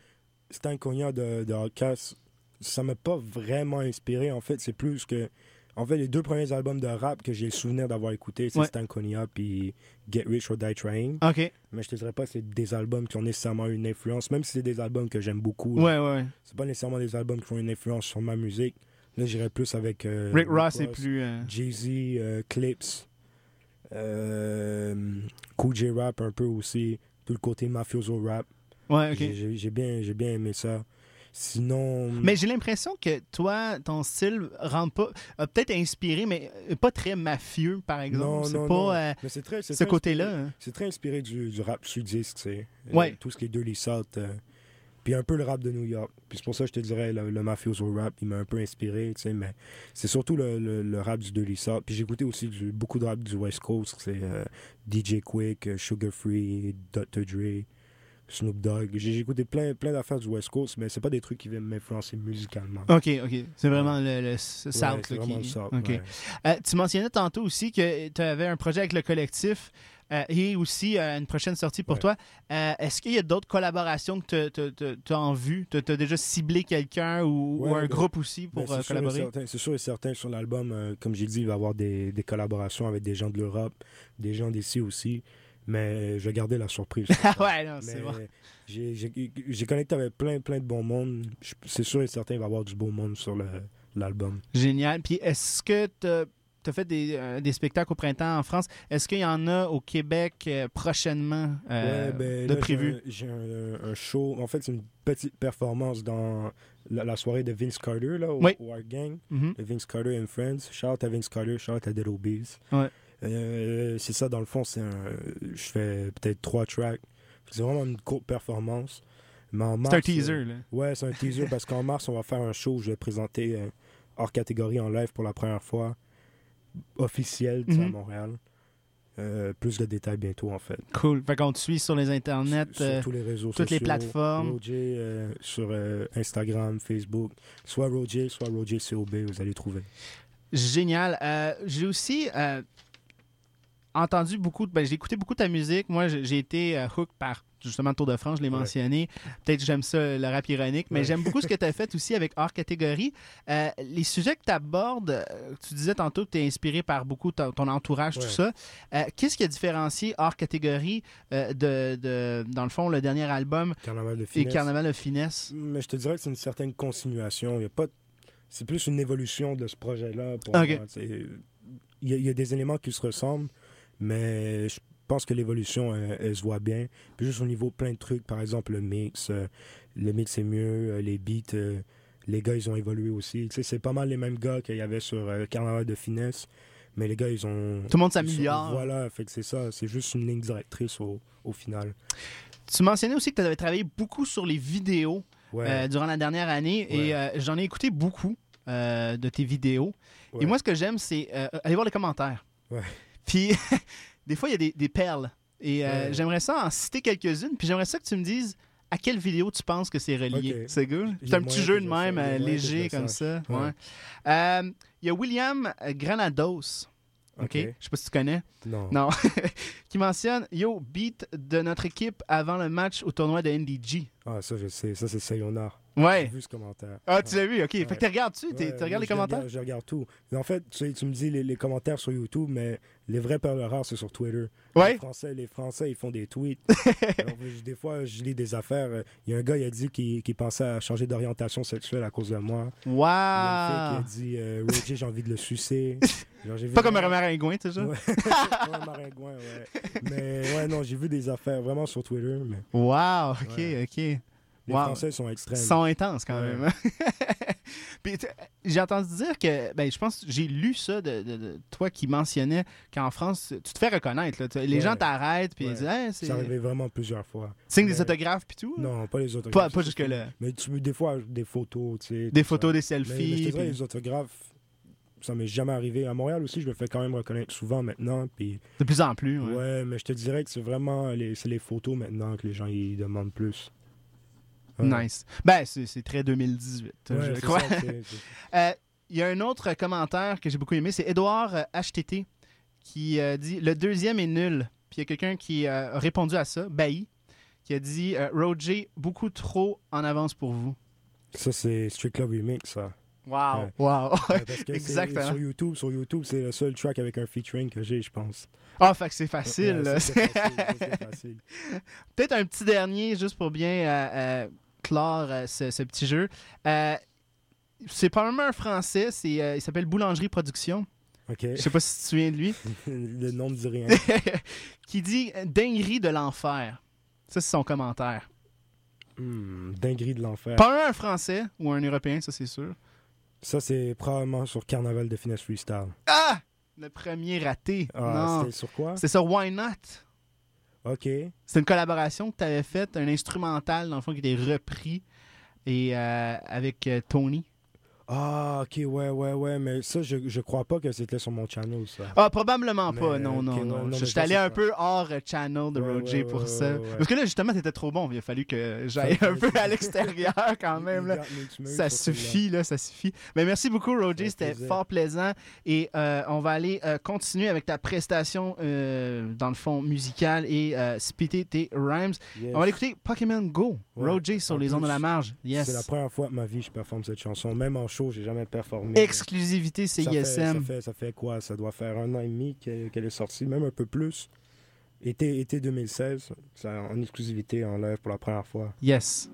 Stan Cognac de, de Outkast, ça m'a pas vraiment inspiré. En fait, c'est plus que. En fait, les deux premiers albums de rap que j'ai le souvenir d'avoir écouté, c'est Ouais. Stan Cognac puis Get Rich or Die Trying. OK. Mais je te dirais pas que c'est des albums qui ont nécessairement une influence, même si c'est des albums que j'aime beaucoup. Ouais, là. ouais. C'est pas nécessairement des albums qui ont une influence sur ma musique. Là, j'irais plus avec. euh, Rick Ross est plus. euh, Jay-Z, euh, Clips, Cool J Rap un peu aussi, tout le côté mafioso rap. Ouais, ok. J'ai- bien, j'ai bien aimé ça. Sinon, Mais j'ai l'impression que toi, ton style rentre pas. a peut-être inspiré, mais euh, pas très mafieux, par exemple. non, c'est non, pas non. euh, Mais c'est très, c'est ce côté-là. hein. C'est très inspiré du, du rap sudiste, tu sais. Euh, Ouais. tout ce qui est Dirty South. euh, puis un peu le rap de New York. Puis c'est pour ça que je te dirais, le, le mafioso rap, il m'a un peu inspiré, tu sais. Mais c'est surtout le, le- le rap du Dirty South. Puis j'ai écouté aussi du- beaucoup de rap du West Coast. C'est euh, DJ Quick, Sugar Free, Dr. Dre, Snoop Dogg. J'ai écouté plein, plein d'affaires du West Coast, mais c'est pas des trucs qui viennent m'influencer musicalement. OK, OK. C'est vraiment le, le Ouais, South c'est là, vraiment qui. le South, OK. ouais. Euh, tu mentionnais tantôt aussi que tu avais un projet avec le collectif euh, et aussi euh, une prochaine sortie pour toi. Euh, Est-ce qu'il y a d'autres collaborations que tu as en vue? Tu as déjà ciblé quelqu'un ou, un ben, groupe aussi pour Ben, collaborer? C'est sûr et certain sur l'album, comme j'ai dit, il va y avoir des, des collaborations avec des gens de l'Europe, des gens d'ici aussi. Mais je vais garder la surprise. *laughs* Ah ouais, non, c'est bon. j'ai- connecté avec plein, plein de bons mondes. C'est sûr et certain qu'il va y avoir du beau monde sur l'album. Génial. Puis est-ce que tu as fait des, euh, des spectacles au printemps en France? Est-ce qu'il y en a au Québec euh, prochainement euh, Ouais, ben, de là, prévu? un- J'ai un, un show. En fait, c'est une petite performance dans la, la soirée de Vince Carter là, au, Oui. au Art Gang. Mhm. de Vince Carter and Friends. Shout out à Vince Carter, shout out à Dead Obies. Ouais. Euh, c'est ça, dans le fond, c'est je fais peut-être trois tracks. C'est vraiment une courte performance. Mais en C'est un teaser, euh, là. Ouais, c'est un teaser *laughs* parce qu'en mars, on va faire un show où je vais présenter euh, hors catégorie en live pour la première fois, officiel sais, à Mhm. Montréal. Euh, plus de détails bientôt, en fait. Cool. Fait qu'on te suit sur les internets. Sur euh, tous les réseaux toutes les plateformes. Roger euh, sur Instagram, Facebook. Soit Roger, soit Roger COB, vous allez trouver. Génial. J'ai aussi entendu beaucoup, ben, j'ai écouté beaucoup ta musique. Moi, j'ai été euh, hook par justement Tour de France, je l'ai Ouais. mentionné. Peut-être que j'aime ça, le rap ironique, mais Ouais. j'aime beaucoup ce que tu as *laughs* fait aussi avec hors catégorie. Euh, les sujets que tu abordes, tu disais tantôt que tu es inspiré par beaucoup ton, ton entourage, tout ça. Euh, Qu'est-ce qui a différencié hors catégorie euh, de, de, dans le fond, le dernier album Carnaval de et finesse. Carnaval de finesse? Mais je te dirais que c'est une certaine continuation. Il y a pas... C'est plus une évolution de ce projet-là. pour Ok. moi. C'est- Il y, a, il y a des éléments qui se ressemblent, mais je pense que l'évolution, elle, elle se voit bien. Puis juste au niveau plein de trucs, par exemple le mix. euh, le mix est mieux, euh, les beats, euh, les gars, ils ont évolué aussi. Tu sais, c'est pas mal les mêmes gars qu'il y avait sur Carnaval de finesse, mais les gars, ils ont... Tout le monde s'améliore. Voilà, fait que c'est ça. C'est juste une ligne directrice au, au final. Tu mentionnais aussi que tu avais travaillé beaucoup sur les vidéos Ouais. durant la dernière année et j'en ai écouté beaucoup de tes vidéos. Ouais. Et moi, ce que j'aime, c'est aller voir les commentaires. Ouais. Puis, *laughs* des fois, il y a des, des perles. Et euh, Ouais. j'aimerais ça en citer quelques-unes. Puis, j'aimerais ça que tu me dises à quelle vidéo tu penses que c'est relié. C'est y C'est un petit jeu de même, euh, léger comme ça. Ouais. Euh, Il y a William Granados. OK? Ok. Je sais pas si tu connais. Non. Non. *laughs* qui mentionne Yo, beat de notre équipe avant le match au tournoi de NDG. Ah, ça, je sais. Ça, c'est Sayonara. Ouais. J'ai vu ce commentaire. Ah, tu l'as vu, ok. Fait que Ouais. tu regardes-tu? Ouais, tu regardes les je commentaires? regarde- je regarde tout. Mais en fait, tu, sais, tu me dis les, les commentaires sur YouTube, mais les vrais perles rares, c'est sur Twitter. Ouais. Les Français, les Français, ils font des tweets. *laughs* Alors, des fois, je lis des affaires. Il y a un gars, il a dit qu'il pensait à changer d'orientation sexuelle à cause de moi. Il y a Wow! qui a dit euh, j'ai envie de le sucer. *laughs* Genre, Pas comme un maringouin, tu sais? *laughs* Ouais, un maringouin, ouais. Mais ouais, non, j'ai vu des affaires vraiment sur Twitter, mais Wow, ok, Ouais. ok. Les Wow. Français sont extrêmes. Sont intenses quand Ouais. même. *laughs* Puis j'ai entendu dire que, ben, je pense, j'ai lu ça de, de- de toi qui mentionnait qu'en France, tu te fais reconnaître. là. Les Ouais. gens t'arrêtent puis ils disent, Hey, c'est. C'est arrivé vraiment plusieurs fois. Signe des Mais- autographes puis tout? Non, pas les autographes. Pas, pas c'est jusque-là. Mais tu des fois, des photos, tu sais. Des photos, ça. des selfies. mais je te dirais, puis- les autographes, ça m'est jamais arrivé. À Montréal aussi, je me fais quand même reconnaître souvent maintenant. Puis, De plus en plus. ouais. ouais. mais je te dirais que c'est vraiment les, les photos maintenant que les gens ils demandent plus. Nice. Ben, c'est très 2018, Ouais, je crois. *laughs* Euh, Il y a un autre commentaire que j'ai beaucoup aimé, c'est Edouard euh, HTT qui euh, dit Le deuxième est nul. Puis il y a quelqu'un qui euh, a répondu à ça, Bailly, qui a dit euh, Roger, beaucoup trop en avance pour vous. Ça, c'est Strict Love Remix, ça. Wow. Wow. Parce que *laughs* Exactement. Sur YouTube, sur YouTube, c'est le seul track avec un featuring que j'ai, je pense. Ah, fait que c'est facile. Ouais, facile. *laughs* Peut-être un petit dernier, juste pour bien euh, euh, clore euh, ce, ce petit jeu. Euh, c'est probablement un français, c'est, euh, il s'appelle Boulangerie Production. OK. Je sais pas si tu te souviens de lui. *laughs* le nom ne dit rien. *laughs* qui dit dinguerie de l'enfer. Ça, c'est son commentaire. Hmm, dinguerie de l'enfer. Pas un français ou un européen, ça, c'est sûr. Ça, c'est probablement sur Carnaval de Finesse Freestyle. Ah! Le premier raté. Ah, non. c'était sur quoi? C'est sur Why Not? C'est une collaboration que tu avais faite, un instrumental, dans qui était repris et, euh, avec euh, Tony. Ah, OK, ouais, ouais, ouais. Mais ça, je, je crois pas que c'était sur mon channel, ça. Ah, probablement Mais, pas. Non, non, non. non, je suis allé c'est un peu hors channel de Ouais, Roger ouais, pour ouais, ça. Parce que là, justement, t'étais trop bon. Il a fallu que j'aille *laughs* un peu à l'extérieur quand même. là. Ça suffit, là, ça suffit. Mais merci beaucoup, Roger. C'était fort plaisant. Et euh, on va aller euh, continuer avec ta prestation, euh, dans le fond, musicale et spitter tes rhymes. Yes. On va écouter Pokémon Go. Roger sur En les ondes de la marge. C'est Yes. la première fois de ma vie que je performe cette chanson. Même en show, j'ai jamais performé. Exclusivité Ça fait, ça, CISM. fait, ça fait quoi? Ça doit faire un an et demi qu'elle qu'elle est sortie, même un peu plus. Été, été 2016, ça, en exclusivité en live pour la première fois. Yes.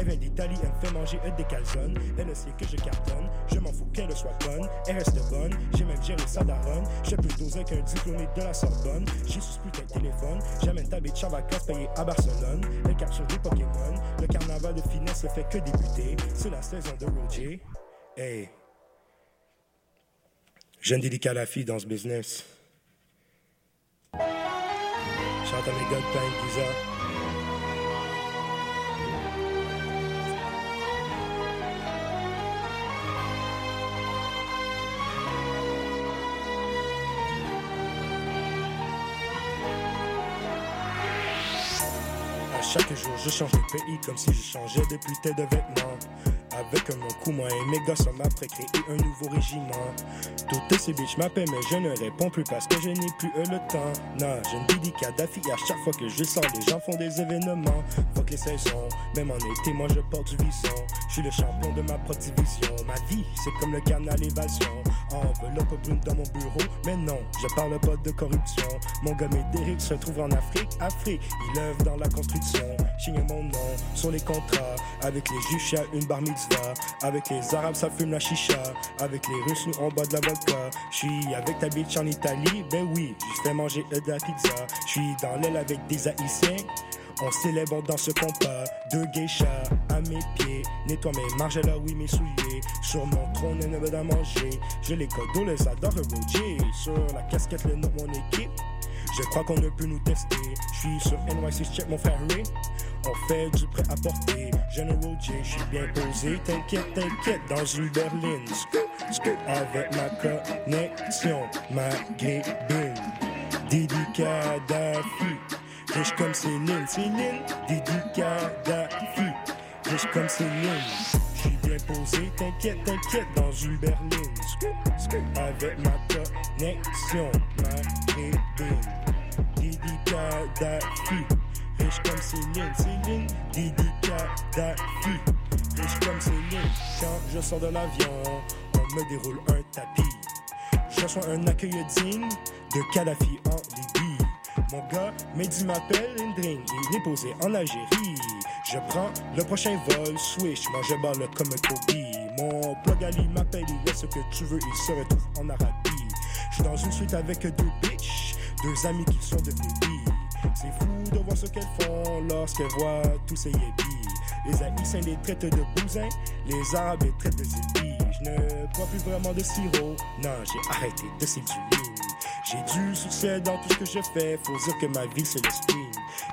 Elle vient d'Italie, elle me fait manger des calzones. Elle sait que je cartonne. Je m'en fous qu'elle soit bonne. Elle reste bonne. J'ai même géré sa daronne. Je plus doser qu'un diplômé de la Sorbonne. J'ai sous putain de téléphone. J'amène ta bitch en payée à Barcelone. Elle capture des Pokémon. Le carnaval de finesse ne fait que débuter. C'est la saison de Roger. Hey. Jeune délicat la fille dans ce business. Chante à mes gars de Je change de pays comme si je changeais de putain de vêtements. Avec un mon coup, moi et mes gars sommes après créer un nouveau régiment. Toutes ces bitches m'appellent, mais je ne réponds plus parce que je n'ai plus eu le temps. Non, je ne dis Kadhafi à chaque fois que je sors, les gens font des événements. Fuck les saisons, même en été, moi je porte du vison. Je suis le champion de ma propre division. Ma vie, c'est comme le canal évasion. Enveloppe brune dans mon bureau, mais non, je parle pas de corruption. Mon gars Médéric se trouve en Afrique, Afrique, il œuvre dans la construction. Signer mon nom sur les contrats. Avec les juifs, y'a une bar mitzvah. Avec les arabes, ça fume la chicha. Avec les russes, nous on boit de la vodka. J'suis avec ta bitch en Italie, ben oui, j'ai fait manger de la pizza. J'suis dans l'aile avec des haïtiens. On célèbre dans ce compas, deux geishas à mes pieds. Nettoie mes marges, là oui mes souliers. Sur mon trône, elle veut d'en manger. Je les codos, les adore Roger. Sur la casquette, le nom de mon équipe. Je crois qu'on ne peut nous tester. Je suis sur NYC, check mon frère Ray. On fait du prêt à porter. General J, je suis bien posé. T'inquiète, t'inquiète, dans une berline. Avec ma connexion, ma grébine. Didi Kadhafi, riche comme Céline. Céline, Didi Kadhafi, riche comme Céline. Je suis bien posé, t'inquiète, t'inquiète, dans une berline. Avec ma connexion, ma grébine. Didi Kadhafi, riche comme Céline. Céline, Didi Kadhafi, riche comme Céline. Quand je sors de l'avion, on me déroule un tapis. Je reçois un accueil digne de Kadhafi en Libye. Mon gars, Mehdi m'appelle Indring, il est posé en Algérie. Je prends le prochain vol, swish, moi je balle comme un Kobe. Mon plug Ali m'appelle, il est ce que tu veux, il se retrouve en Arabie. Je suis dans une suite avec deux bitches, deux amis qui sont devenus. C'est fou de voir ce qu'elles font lorsqu'elles voient tous ces yébis. Les haïtiens les traitent de bousins, les arabes les traitent de zébis. Je ne bois plus vraiment de sirop, non, j'ai arrêté de séduire. J'ai du succès dans tout ce que je fais, faut dire que ma vie c'est le spin.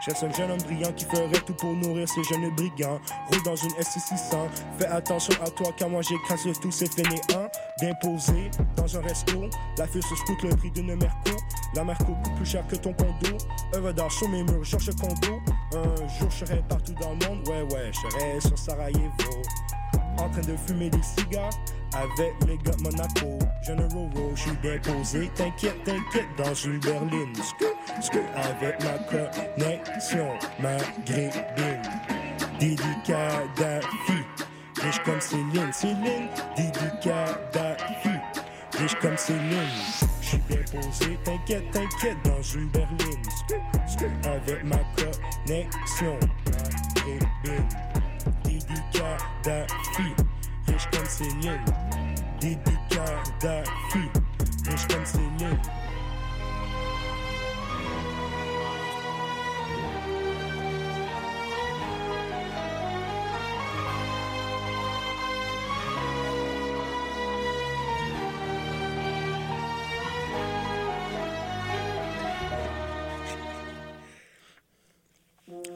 Je reste un jeune homme brillant qui ferait tout pour nourrir ces jeunes brigands. Roule dans une SC600, fais attention à toi car moi j'écrase tous ces fainéants. Bien posé dans un resto, la fille se scoute le prix d'une Merco. La Merco coûte plus cher que ton condo. Œuvre d'art sur mes murs, cherche condo. Un jour je serai partout dans le monde, ouais ouais, je serai sur Sarajevo. En train de fumer des cigares avec les gars Monaco. General Row, je suis bien posé. T'inquiète, t'inquiète, dans une berline. Avec ma connexion, ma grébine. Didi Kadhafi, riche comme Céline. Céline, Didi riche comme Céline. Je suis bien posé, t'inquiète, t'inquiète, dans une berline. Avec ma connexion, ma grébine. Didi Kadhafi, riche comme Céline. Didi Kadhafi, riche comme Céline.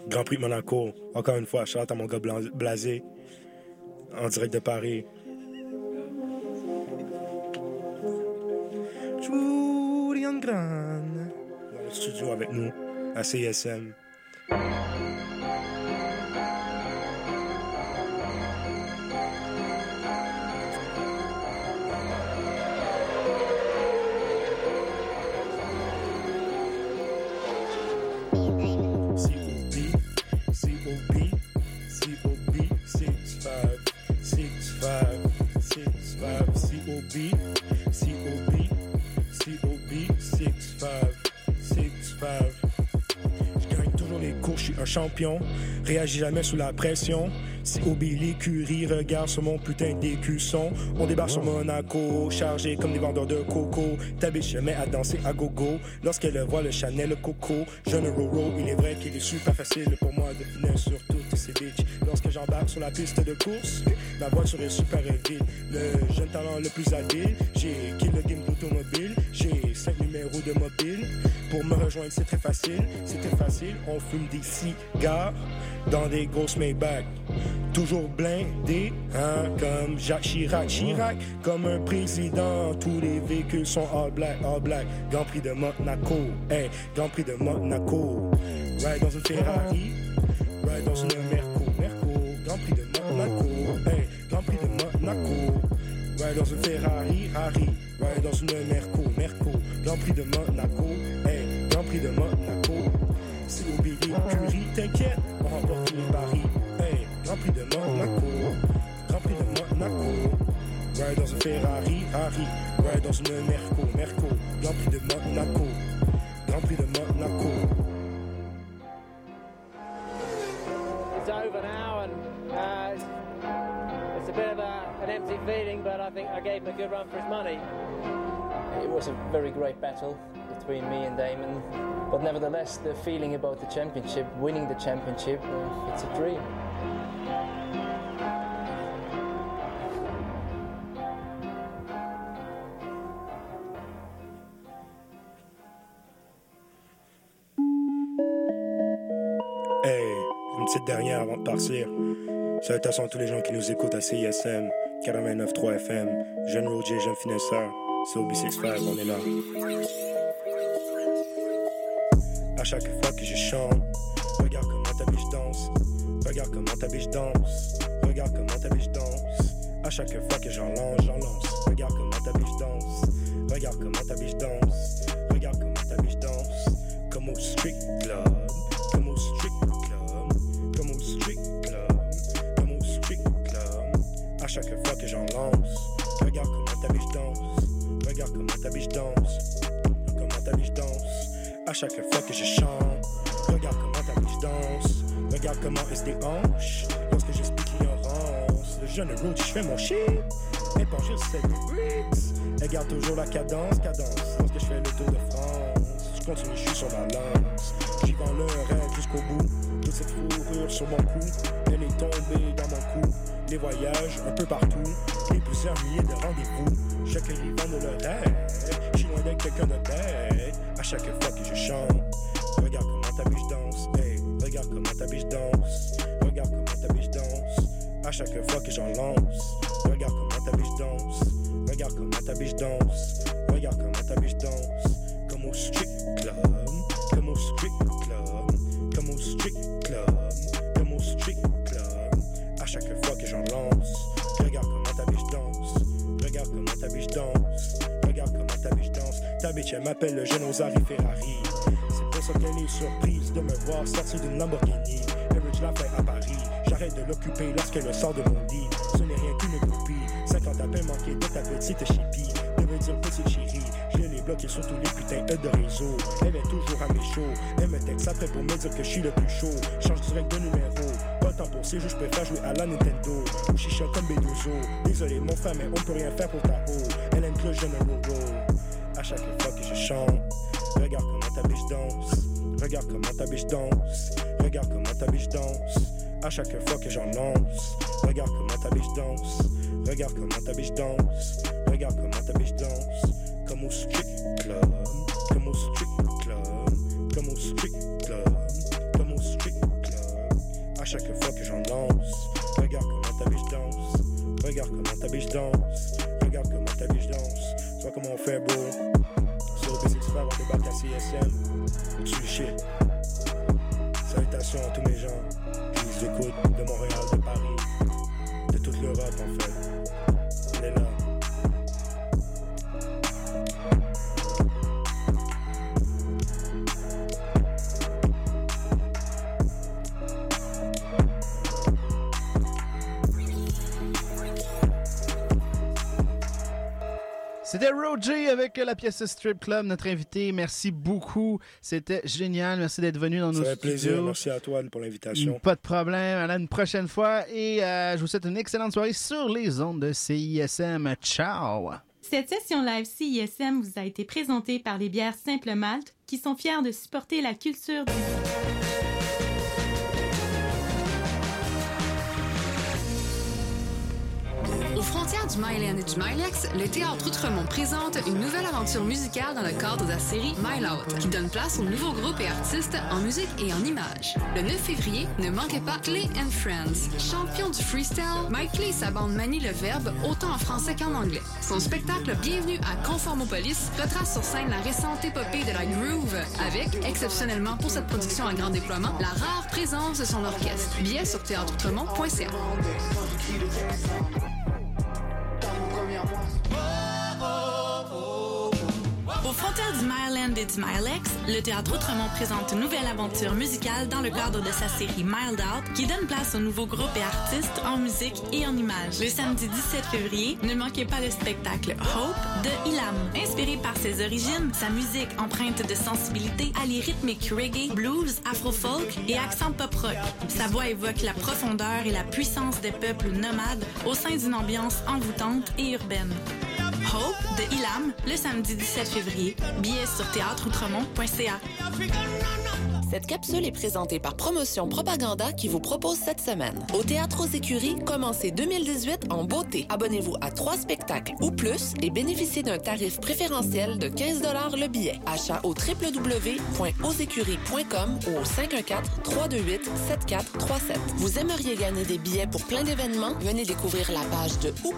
Grand Prix de Monaco, encore une fois, chante à mon gars blasé, en direct de Paris. Julian Gran, dans le studio avec nous, à CSM. COB, COB, COB, 65, 65. Je gagne toujours les cours, je suis un champion. Réagis jamais sous la pression. COB, l'écurie, regarde sur mon putain d'écusson. On débarque sur Monaco, chargé comme des vendeurs de coco. Ta bitch se met à danser à gogo. Lorsqu'elle voit le Chanel Coco, jeune Roro, il est vrai qu'il est super facile pour moi de finir sur toutes ces bitches. Lorsque j'embarque sur la piste de course, ma voiture est super vide. Le jeune talent le plus habile, j'ai kill le game d'automobile. J'ai 5 numéros de mobile. Pour me rejoindre, c'est très facile, c'est très facile. On fume des cigares dans des grosses Maybach. Toujours blindé, hein, comme Jacques Chirac, Chirac, comme un président. Tous les véhicules sont all black, all black. Grand Prix de Monaco, hey, Grand Prix de Monaco. Ride dans une Ferrari, ride dans une Merco, Merco. Grand Prix de Monaco, hey, Grand Prix de Monaco. Ride dans une Ferrari, Harry, ride dans une Merco, Merco. Grand Prix de Monaco, de t'inquiète, on remporte les paris. Hey, de Ride dans Ferrari, Harry, ride dans une Merco, Merco. Grand Prix de Monaco, Grand Prix de Monaco. It's over now and uh, it's a bit of a, an empty feeling, but I think I gave him a good run for his money. It was a very great battle between me and Damon, but nevertheless, the feeling about the championship, winning the championship, uh, it's a dream. Hey, une petite dernière avant de partir. Salutations à tous les gens qui nous écoutent à CISM, 89.3 FM, Jeune Roger, Jeune Finesseur, c'est OB65, on est là. À chaque fois que je chante, regarde comment ta biche danse, regarde comment ta biche danse, regarde comment ta biche danse. À chaque fois que j'en lance, j'en lance, regarde comment ta biche danse, regarde comment ta biche danse, regarde comment ta biche danse, comme au street chaque fois que je chante, regarde comment ta biche danse, regarde comment est des hanches lorsque j'explique l'ignorance. Le jeune road, je fais mon shit, épanché sur cette bricks. Elle garde toujours la cadence, cadence, lorsque je fais le tour de France. Je continue, je suis sur la lance. J'y vends le rêve jusqu'au bout. De cette fourrure sur mon cou, elle est tombée dans mon cou. Les voyages un peu partout, les plusieurs milliers de rendez-vous. Chaque vivant de le rêve, je suis loin d'être quelqu'un de bête. Chaque fois que je chante, regarde comment ta biche danse. Regarde comment ta biche danse. Regarde comment ta biche danse. À chaque fois que j'en lance, regarde comment ta biche danse. Regarde comment ta biche danse. Regarde comment ta biche danse. Comme au street club, comme au street club, comme au street club, elle m'appelle le jeune Osari Ferrari. C'est pour ça qu'elle est surprise de me voir sortir d'une Lamborghini. Average la fait à Paris. J'arrête de l'occuper lorsqu'elle sort de mon lit. Ce n'est rien qu'une copie. 50 appels manqués de ta petite chipie. Ne veut dire petite chérie? Je l'ai bloqué sur tous les putains de réseau. Elle est toujours à mes shows. Elle me texte après pour me dire que je suis le plus chaud. Change direct de numéro. Pas temps pour ces jeux, je préfère jouer à la Nintendo. Ou chicha comme Benuzo. Désolé mon frère, mais on peut rien faire pour ta haut. Elle aime le jeune Roro. À chaque fois que je chante, regarde comment ta biche danse. Regarde comment ta biche danse. Regarde comment ta biche danse. À chaque fois que j'en lance, regarde comment ta biche danse. Regarde comment ta biche danse. Regarde comment ta biche danse. Comme au street club. Comme au street club. Comme au street club. Comme au street club. À chaque fois que j'en lance, regarde comment ta biche danse. Regarde comment ta biche danse. Regarde comment ta biche danse. Tu vois comment on fait, bro. Sur le B6 on débarque à CSM. Tu shit. Salutations à tous mes gens qui nous écoutent de Montréal, de Paris, de toute l'Europe en fait. Avec la pièce Strip Club, notre invité. Merci beaucoup. C'était génial. Merci d'être venu dans Ça nos fait studios. plaisir. Merci à toi pour l'invitation. Pas de problème. À la une prochaine fois. Et euh, je vous souhaite une excellente soirée sur les ondes de CISM. Ciao! Cette session live CISM vous a été présentée par les bières Simple Malte qui sont fiers de supporter la culture du du et du Mylex, le Théâtre Outremont présente une nouvelle aventure musicale dans le cadre de la série Mile Out, qui donne place aux nouveaux groupes et artistes en musique et en images. Le 9 février, ne manquez pas Clay and Friends. Champion du freestyle, Mike Clay et sa bande manie le verbe autant en français qu'en anglais. Son spectacle Bienvenue à Conformopolis retrace sur scène la récente épopée de la groove avec, exceptionnellement pour cette production à grand déploiement, la rare présence de son orchestre. Billets sur théâtreoutremont.ca. Aux frontières du Maryland et du Milex, le Théâtre Outremont présente une nouvelle aventure musicale dans le cadre de sa série Mild Out qui donne place aux nouveaux groupes et artistes en musique et en images. Le samedi 17 février, ne manquez pas le spectacle Hope de Ilam. Inspiré par ses origines, sa musique empreinte de sensibilité allie rythmique reggae, blues, afro-folk et accent pop-rock. Sa voix évoque la profondeur et la puissance des peuples nomades au sein d'une ambiance envoûtante et urbaine. Hope de Ilam, le samedi 17 février. Billets sur théâtreoutremont.ca. Cette capsule est présentée par Promotion Propaganda qui vous propose cette semaine. Au Théâtre aux Écuries, commencez 2018 en beauté. Abonnez-vous à trois spectacles ou plus et bénéficiez d'un tarif préférentiel de 15 le billet. Achat au www.ausécuries.com ou au 514-328-7437. Vous aimeriez gagner des billets pour plein d'événements? Venez découvrir la page de Ou